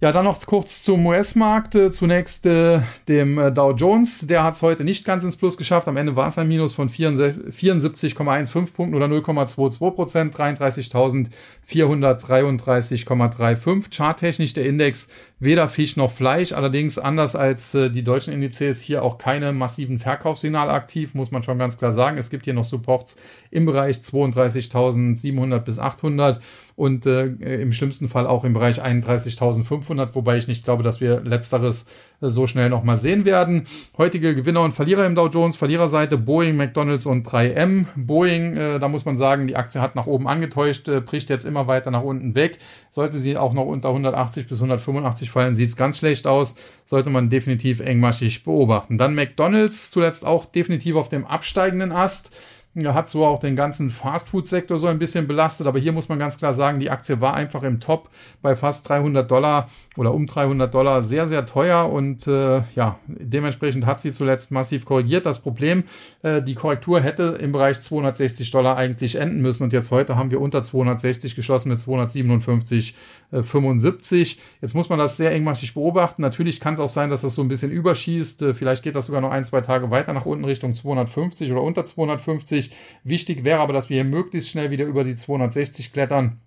Ja, dann noch kurz zum US-Markt. Äh, zunächst äh, dem äh, Dow Jones. Der hat es heute nicht ganz ins Plus geschafft. Am Ende war es ein Minus von 74,15 Punkten oder 0,22 Prozent. 33.433,35. Charttechnisch der Index weder Fisch noch Fleisch. Allerdings anders als äh, die deutschen Indizes hier auch keine massiven Verkaufssignale aktiv, muss man schon ganz klar sagen. Es gibt hier noch Supports im Bereich 32.700 bis 800 und äh, im schlimmsten Fall auch im Bereich 31.500, wobei ich nicht glaube, dass wir letzteres äh, so schnell nochmal sehen werden. Heutige Gewinner und Verlierer im Dow Jones, Verliererseite Boeing, McDonald's und 3M. Boeing, äh, da muss man sagen, die Aktie hat nach oben angetäuscht, äh, bricht jetzt immer weiter nach unten weg. Sollte sie auch noch unter 180 bis 185 fallen, sieht es ganz schlecht aus. Sollte man definitiv engmaschig beobachten. Dann McDonald's, zuletzt auch definitiv auf dem absteigenden Ast hat so auch den ganzen Fastfood-Sektor so ein bisschen belastet. Aber hier muss man ganz klar sagen, die Aktie war einfach im Top bei fast 300 Dollar oder um 300 Dollar sehr, sehr teuer und äh, ja, dementsprechend hat sie zuletzt massiv korrigiert. Das Problem, äh, die Korrektur hätte im Bereich 260 Dollar eigentlich enden müssen und jetzt heute haben wir unter 260 geschlossen mit 257, äh, 75. Jetzt muss man das sehr engmaschig beobachten. Natürlich kann es auch sein, dass das so ein bisschen überschießt. Äh, vielleicht geht das sogar noch ein, zwei Tage weiter nach unten Richtung 250 oder unter 250. Wichtig wäre aber, dass wir hier möglichst schnell wieder über die 260 klettern.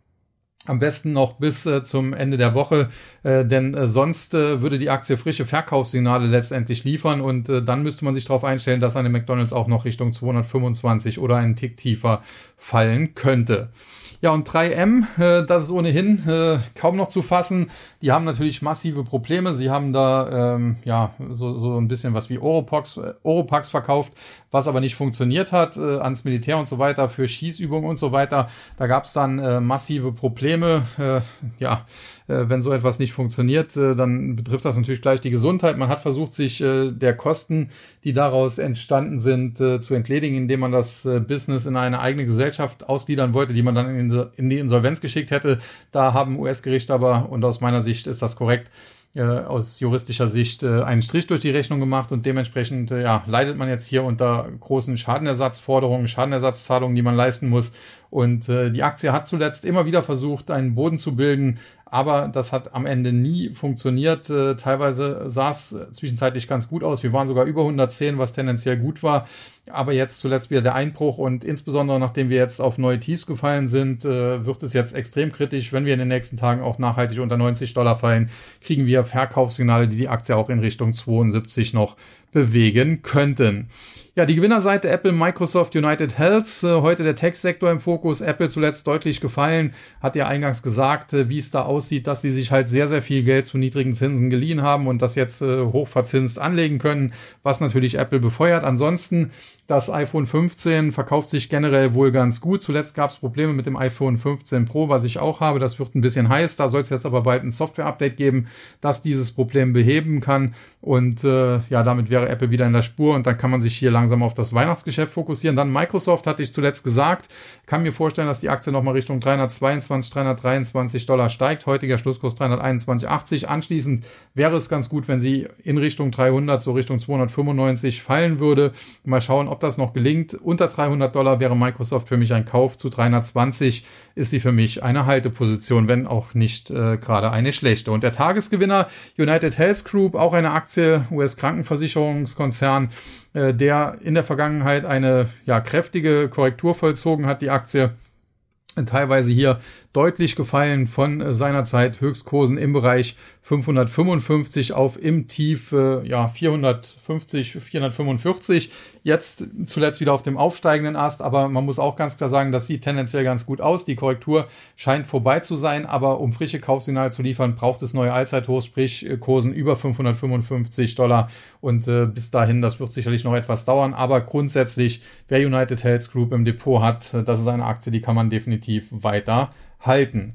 Am besten noch bis äh, zum Ende der Woche, äh, denn äh, sonst äh, würde die Aktie frische Verkaufssignale letztendlich liefern und äh, dann müsste man sich darauf einstellen, dass eine McDonald's auch noch Richtung 225 oder einen Tick tiefer fallen könnte. Ja, und 3M, äh, das ist ohnehin äh, kaum noch zu fassen. Die haben natürlich massive Probleme. Sie haben da ähm, ja so, so ein bisschen was wie Oropax, äh, Oropax verkauft, was aber nicht funktioniert hat äh, ans Militär und so weiter, für Schießübungen und so weiter. Da gab es dann äh, massive Probleme. Äh, ja, äh, wenn so etwas nicht funktioniert, äh, dann betrifft das natürlich gleich die Gesundheit. Man hat versucht, sich äh, der Kosten, die daraus entstanden sind, äh, zu entledigen, indem man das äh, Business in eine eigene Gesellschaft ausgliedern wollte, die man dann in in die Insolvenz geschickt hätte. Da haben US-Gerichte aber, und aus meiner Sicht ist das korrekt, äh, aus juristischer Sicht äh, einen Strich durch die Rechnung gemacht und dementsprechend äh, ja, leidet man jetzt hier unter großen Schadenersatzforderungen, Schadenersatzzahlungen, die man leisten muss. Und äh, die Aktie hat zuletzt immer wieder versucht, einen Boden zu bilden, aber das hat am Ende nie funktioniert. Äh, teilweise sah es zwischenzeitlich ganz gut aus. Wir waren sogar über 110, was tendenziell gut war. Aber jetzt zuletzt wieder der Einbruch und insbesondere nachdem wir jetzt auf neue Tiefs gefallen sind, äh, wird es jetzt extrem kritisch. Wenn wir in den nächsten Tagen auch nachhaltig unter 90 Dollar fallen, kriegen wir Verkaufssignale, die die Aktie auch in Richtung 72 noch bewegen könnten. Ja, die Gewinnerseite Apple, Microsoft, United Health. Äh, heute der Tech-Sektor im Fokus. Apple zuletzt deutlich gefallen. Hat ja eingangs gesagt, äh, wie es da aussieht, dass sie sich halt sehr, sehr viel Geld zu niedrigen Zinsen geliehen haben und das jetzt äh, hochverzinst anlegen können, was natürlich Apple befeuert. Ansonsten das iPhone 15 verkauft sich generell wohl ganz gut. Zuletzt gab es Probleme mit dem iPhone 15 Pro, was ich auch habe. Das wird ein bisschen heiß. Da soll es jetzt aber bald ein Software-Update geben, das dieses Problem beheben kann. Und äh, ja, damit wäre Apple wieder in der Spur und dann kann man sich hier langsam auf das Weihnachtsgeschäft fokussieren. Dann Microsoft hatte ich zuletzt gesagt, kann mir vorstellen, dass die Aktie nochmal Richtung 322, 323 Dollar steigt. Heutiger Schlusskurs 321,80. Anschließend wäre es ganz gut, wenn sie in Richtung 300, so Richtung 295 fallen würde. Mal schauen, ob das noch gelingt. Unter 300 Dollar wäre Microsoft für mich ein Kauf. Zu 320 ist sie für mich eine Halteposition, wenn auch nicht äh, gerade eine schlechte. Und der Tagesgewinner United Health Group, auch eine Aktie, US-Krankenversicherungskonzern, äh, der in der Vergangenheit eine ja, kräftige Korrektur vollzogen hat, die Aktie teilweise hier deutlich gefallen von äh, seinerzeit Höchstkursen im Bereich 555 auf im Tief äh, ja 450 445 jetzt zuletzt wieder auf dem aufsteigenden Ast. Aber man muss auch ganz klar sagen das sieht tendenziell ganz gut aus. Die Korrektur scheint vorbei zu sein. Aber um frische Kaufsignale zu liefern braucht es neue Allzeithochs sprich äh, Kursen über 555 Dollar. Und äh, bis dahin das wird sicherlich noch etwas dauern. Aber grundsätzlich wer United Health Group im Depot hat das ist eine Aktie die kann man definitiv weiter halten.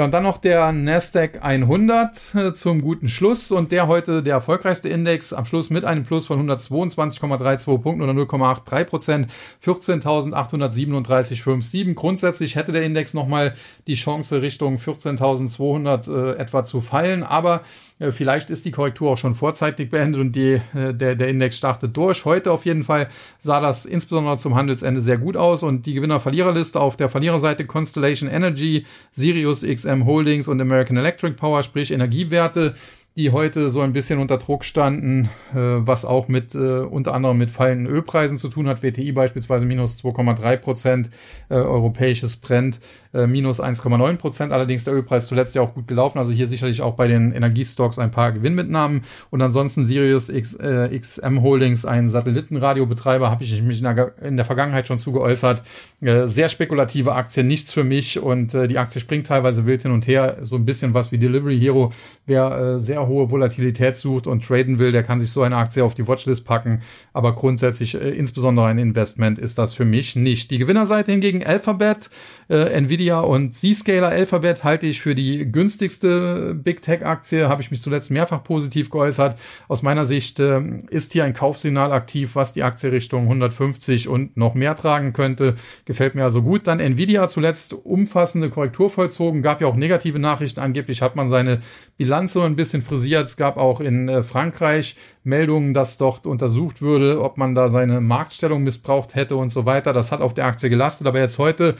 Ja, und dann noch der Nasdaq 100 äh, zum guten Schluss und der heute der erfolgreichste Index am Schluss mit einem Plus von 122,32 Punkten oder 0,83 Prozent, 14.837,57. Grundsätzlich hätte der Index nochmal die Chance Richtung 14.200 äh, etwa zu fallen, aber äh, vielleicht ist die Korrektur auch schon vorzeitig beendet und die, äh, der, der Index startet durch. Heute auf jeden Fall sah das insbesondere zum Handelsende sehr gut aus und die Gewinner-Verliererliste auf der Verliererseite Constellation Energy, Sirius XM Holdings und American Electric Power, sprich Energiewerte die heute so ein bisschen unter Druck standen, äh, was auch mit äh, unter anderem mit fallenden Ölpreisen zu tun hat. WTI beispielsweise minus 2,3 Prozent, äh, europäisches Brent äh, minus 1,9 Prozent. Allerdings der Ölpreis zuletzt ja auch gut gelaufen. Also hier sicherlich auch bei den Energiestocks ein paar Gewinnmitnahmen. Und ansonsten Sirius X, äh, XM Holdings, ein Satellitenradiobetreiber, habe ich mich in der, in der, Vergangenheit schon zugeäußert. Äh, sehr spekulative Aktien, nichts für mich. Und äh, die Aktie springt teilweise wild hin und her. So ein bisschen was wie Delivery Hero. Wer äh, sehr hohe Volatilität sucht und traden will, der kann sich so eine Aktie auf die Watchlist packen. Aber grundsätzlich, äh, insbesondere ein Investment, ist das für mich nicht. Die Gewinnerseite hingegen Alphabet, äh, Nvidia und Zscaler. Alphabet halte ich für die günstigste Big Tech Aktie, habe ich mich zuletzt mehrfach positiv geäußert. Aus meiner Sicht äh, ist hier ein Kaufsignal aktiv, was die Aktie Richtung 150 und noch mehr tragen könnte. Gefällt mir also gut. Dann Nvidia zuletzt umfassende Korrektur vollzogen, gab ja auch negative Nachrichten. Angeblich hat man seine Bilanz so ein bisschen frisiert. Es gab auch in äh, Frankreich Meldungen, dass dort untersucht würde, ob man da seine Marktstellung missbraucht hätte und so weiter. Das hat auf der Aktie gelastet, aber jetzt heute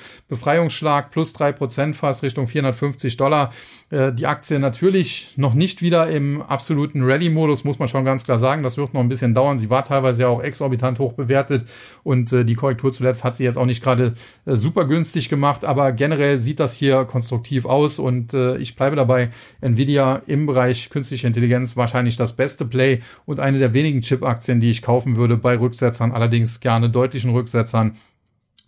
Befreiungsschlag plus drei Prozent fast Richtung 450 Dollar. Äh, die Aktie natürlich noch nicht wieder im absoluten Rally-Modus, muss man schon ganz klar sagen. Das wird noch ein bisschen dauern. Sie war teilweise ja auch exorbitant hoch bewertet und äh, die Korrektur zuletzt hat sie jetzt auch nicht gerade äh, super günstig gemacht, aber generell sieht das hier konstruktiv aus und ich bleibe dabei. Nvidia im Bereich künstliche Intelligenz wahrscheinlich das beste Play und eine der wenigen Chip-Aktien, die ich kaufen würde bei Rücksetzern, allerdings gerne deutlichen Rücksetzern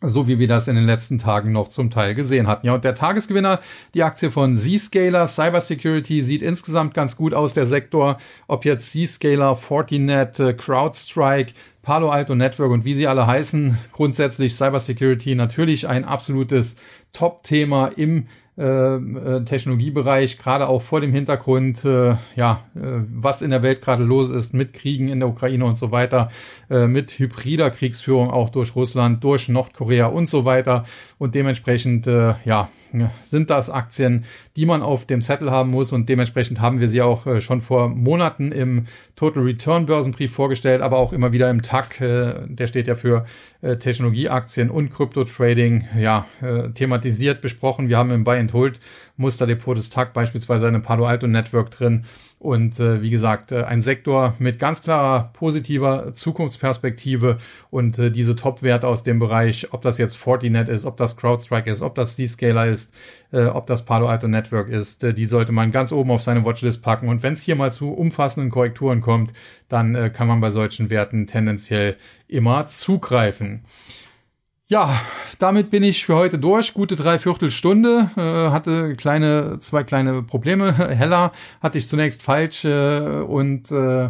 so wie wir das in den letzten Tagen noch zum Teil gesehen hatten. Ja, und der Tagesgewinner, die Aktie von Zscaler, Cybersecurity, sieht insgesamt ganz gut aus, der Sektor. Ob jetzt Zscaler, Fortinet, äh, CrowdStrike, Palo Alto Network und wie sie alle heißen, grundsätzlich Cybersecurity natürlich ein absolutes Top-Thema im Technologiebereich, gerade auch vor dem Hintergrund, äh, ja, äh, was in der Welt gerade los ist mit Kriegen in der Ukraine und so weiter, äh, mit hybrider Kriegsführung auch durch Russland, durch Nordkorea und so weiter. Und dementsprechend, äh, ja, sind das Aktien, die man auf dem Zettel haben muss und dementsprechend haben wir sie auch äh, schon vor Monaten im Total Return Börsenbrief vorgestellt, aber auch immer wieder im TAC, äh, der steht ja für äh, Technologieaktien und Krypto-Trading, ja, thematisiert, besprochen. Wir haben im Buy and Hold Musterdepot des TAC beispielsweise eine Palo Alto Network drin und äh, wie gesagt, äh, ein Sektor mit ganz klarer positiver Zukunftsperspektive und äh, diese Top-Werte aus dem Bereich, ob das jetzt Fortinet ist, ob das CrowdStrike ist, ob das Zscaler ist, äh, ob das Palo Alto Network ist, äh, die sollte man ganz oben auf seine Watchlist packen. Und wenn es hier mal zu umfassenden Korrekturen kommt, dann äh, kann man bei solchen Werten tendenziell immer zugreifen. Ja, damit bin ich für heute durch. Gute Dreiviertelstunde. Äh, hatte kleine, zwei kleine Probleme. Heller hatte ich zunächst falsch äh, und äh,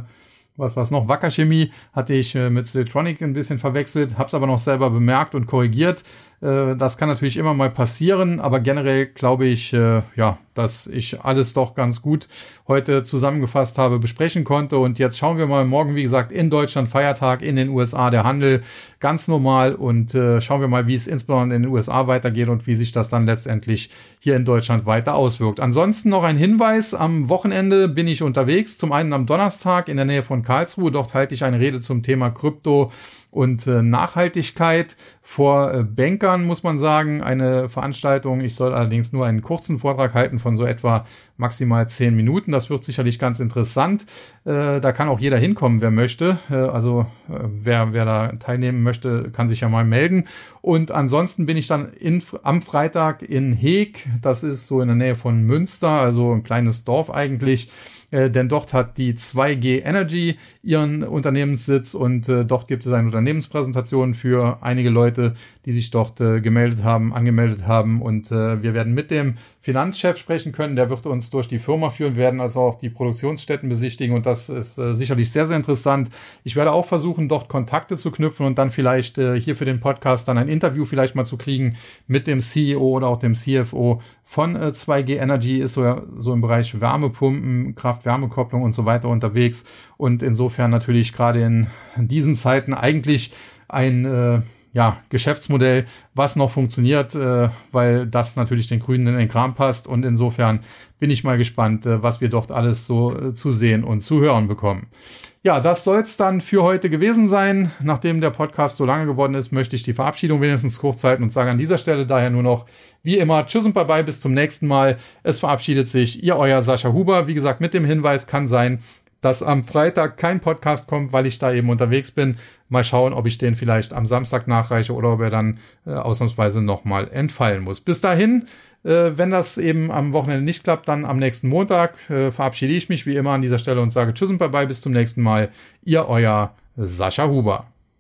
was was noch? Wackerchemie hatte ich äh, mit Siltronic ein bisschen verwechselt, hab's aber noch selber bemerkt und korrigiert. Äh, das kann natürlich immer mal passieren, aber generell glaube ich, äh, ja, dass ich alles doch ganz gut heute zusammengefasst habe, besprechen konnte. Und jetzt schauen wir mal morgen, wie gesagt, in Deutschland Feiertag, in den USA der Handel ganz normal und äh, schauen wir mal, wie es insbesondere in den USA weitergeht und wie sich das dann letztendlich hier in Deutschland weiter auswirkt. Ansonsten noch ein Hinweis. Am Wochenende bin ich unterwegs. Zum einen am Donnerstag in der Nähe von Karlsruhe. Dort halte ich eine Rede zum Thema Krypto und äh, Nachhaltigkeit vor äh, Bankern, muss man sagen. Eine Veranstaltung. Ich soll allerdings nur einen kurzen Vortrag halten von so etwa maximal zehn Minuten. Das wird sicherlich ganz interessant. Äh, da kann auch jeder hinkommen, wer möchte. Äh, also äh, wer, wer da teilnehmen möchte, kann sich ja mal melden. Und ansonsten bin ich dann in, am Freitag in Heeg. Das ist so in der Nähe von Münster, also ein kleines Dorf eigentlich äh, denn dort hat die 2G Energy ihren Unternehmenssitz und äh, dort gibt es eine Unternehmenspräsentation für einige Leute, die sich dort äh, gemeldet haben, angemeldet haben. Und äh, wir werden mit dem Finanzchef sprechen können, der wird uns durch die Firma führen, werden also auch die Produktionsstätten besichtigen. Und das ist äh, sicherlich sehr, sehr interessant. Ich werde auch versuchen, dort Kontakte zu knüpfen und dann vielleicht hier für den Podcast dann ein Interview vielleicht mal zu kriegen mit dem CEO oder auch dem CFO von äh, 2G Energy, ist so, so im Bereich Wärmepumpen, Kraft-Wärmekopplung und so weiter unterwegs. Und insofern natürlich gerade in diesen Zeiten eigentlich ein äh, ja, Geschäftsmodell, was noch funktioniert, äh, weil das natürlich den Grünen in den Kram passt. Und insofern bin ich mal gespannt, äh, was wir dort alles so äh, zu sehen und zu hören bekommen. Ja, das soll's dann für heute gewesen sein. Nachdem der Podcast so lange geworden ist, möchte ich die Verabschiedung wenigstens kurz halten und sage an dieser Stelle daher nur noch, wie immer, tschüss und bye bye, bis zum nächsten Mal. Es verabschiedet sich Ihr euer Sascha Huber. Wie gesagt, mit dem Hinweis kann sein, dass am Freitag kein Podcast kommt, weil ich da eben unterwegs bin. Mal schauen, ob ich den vielleicht am Samstag nachreiche oder ob er dann äh, ausnahmsweise nochmal entfallen muss. Bis dahin, äh, wenn das eben am Wochenende nicht klappt, dann am nächsten Montag äh, verabschiede ich mich wie immer an dieser Stelle und sage Tschüss und Bye-bye, bis zum nächsten Mal. Ihr euer Sascha Huber.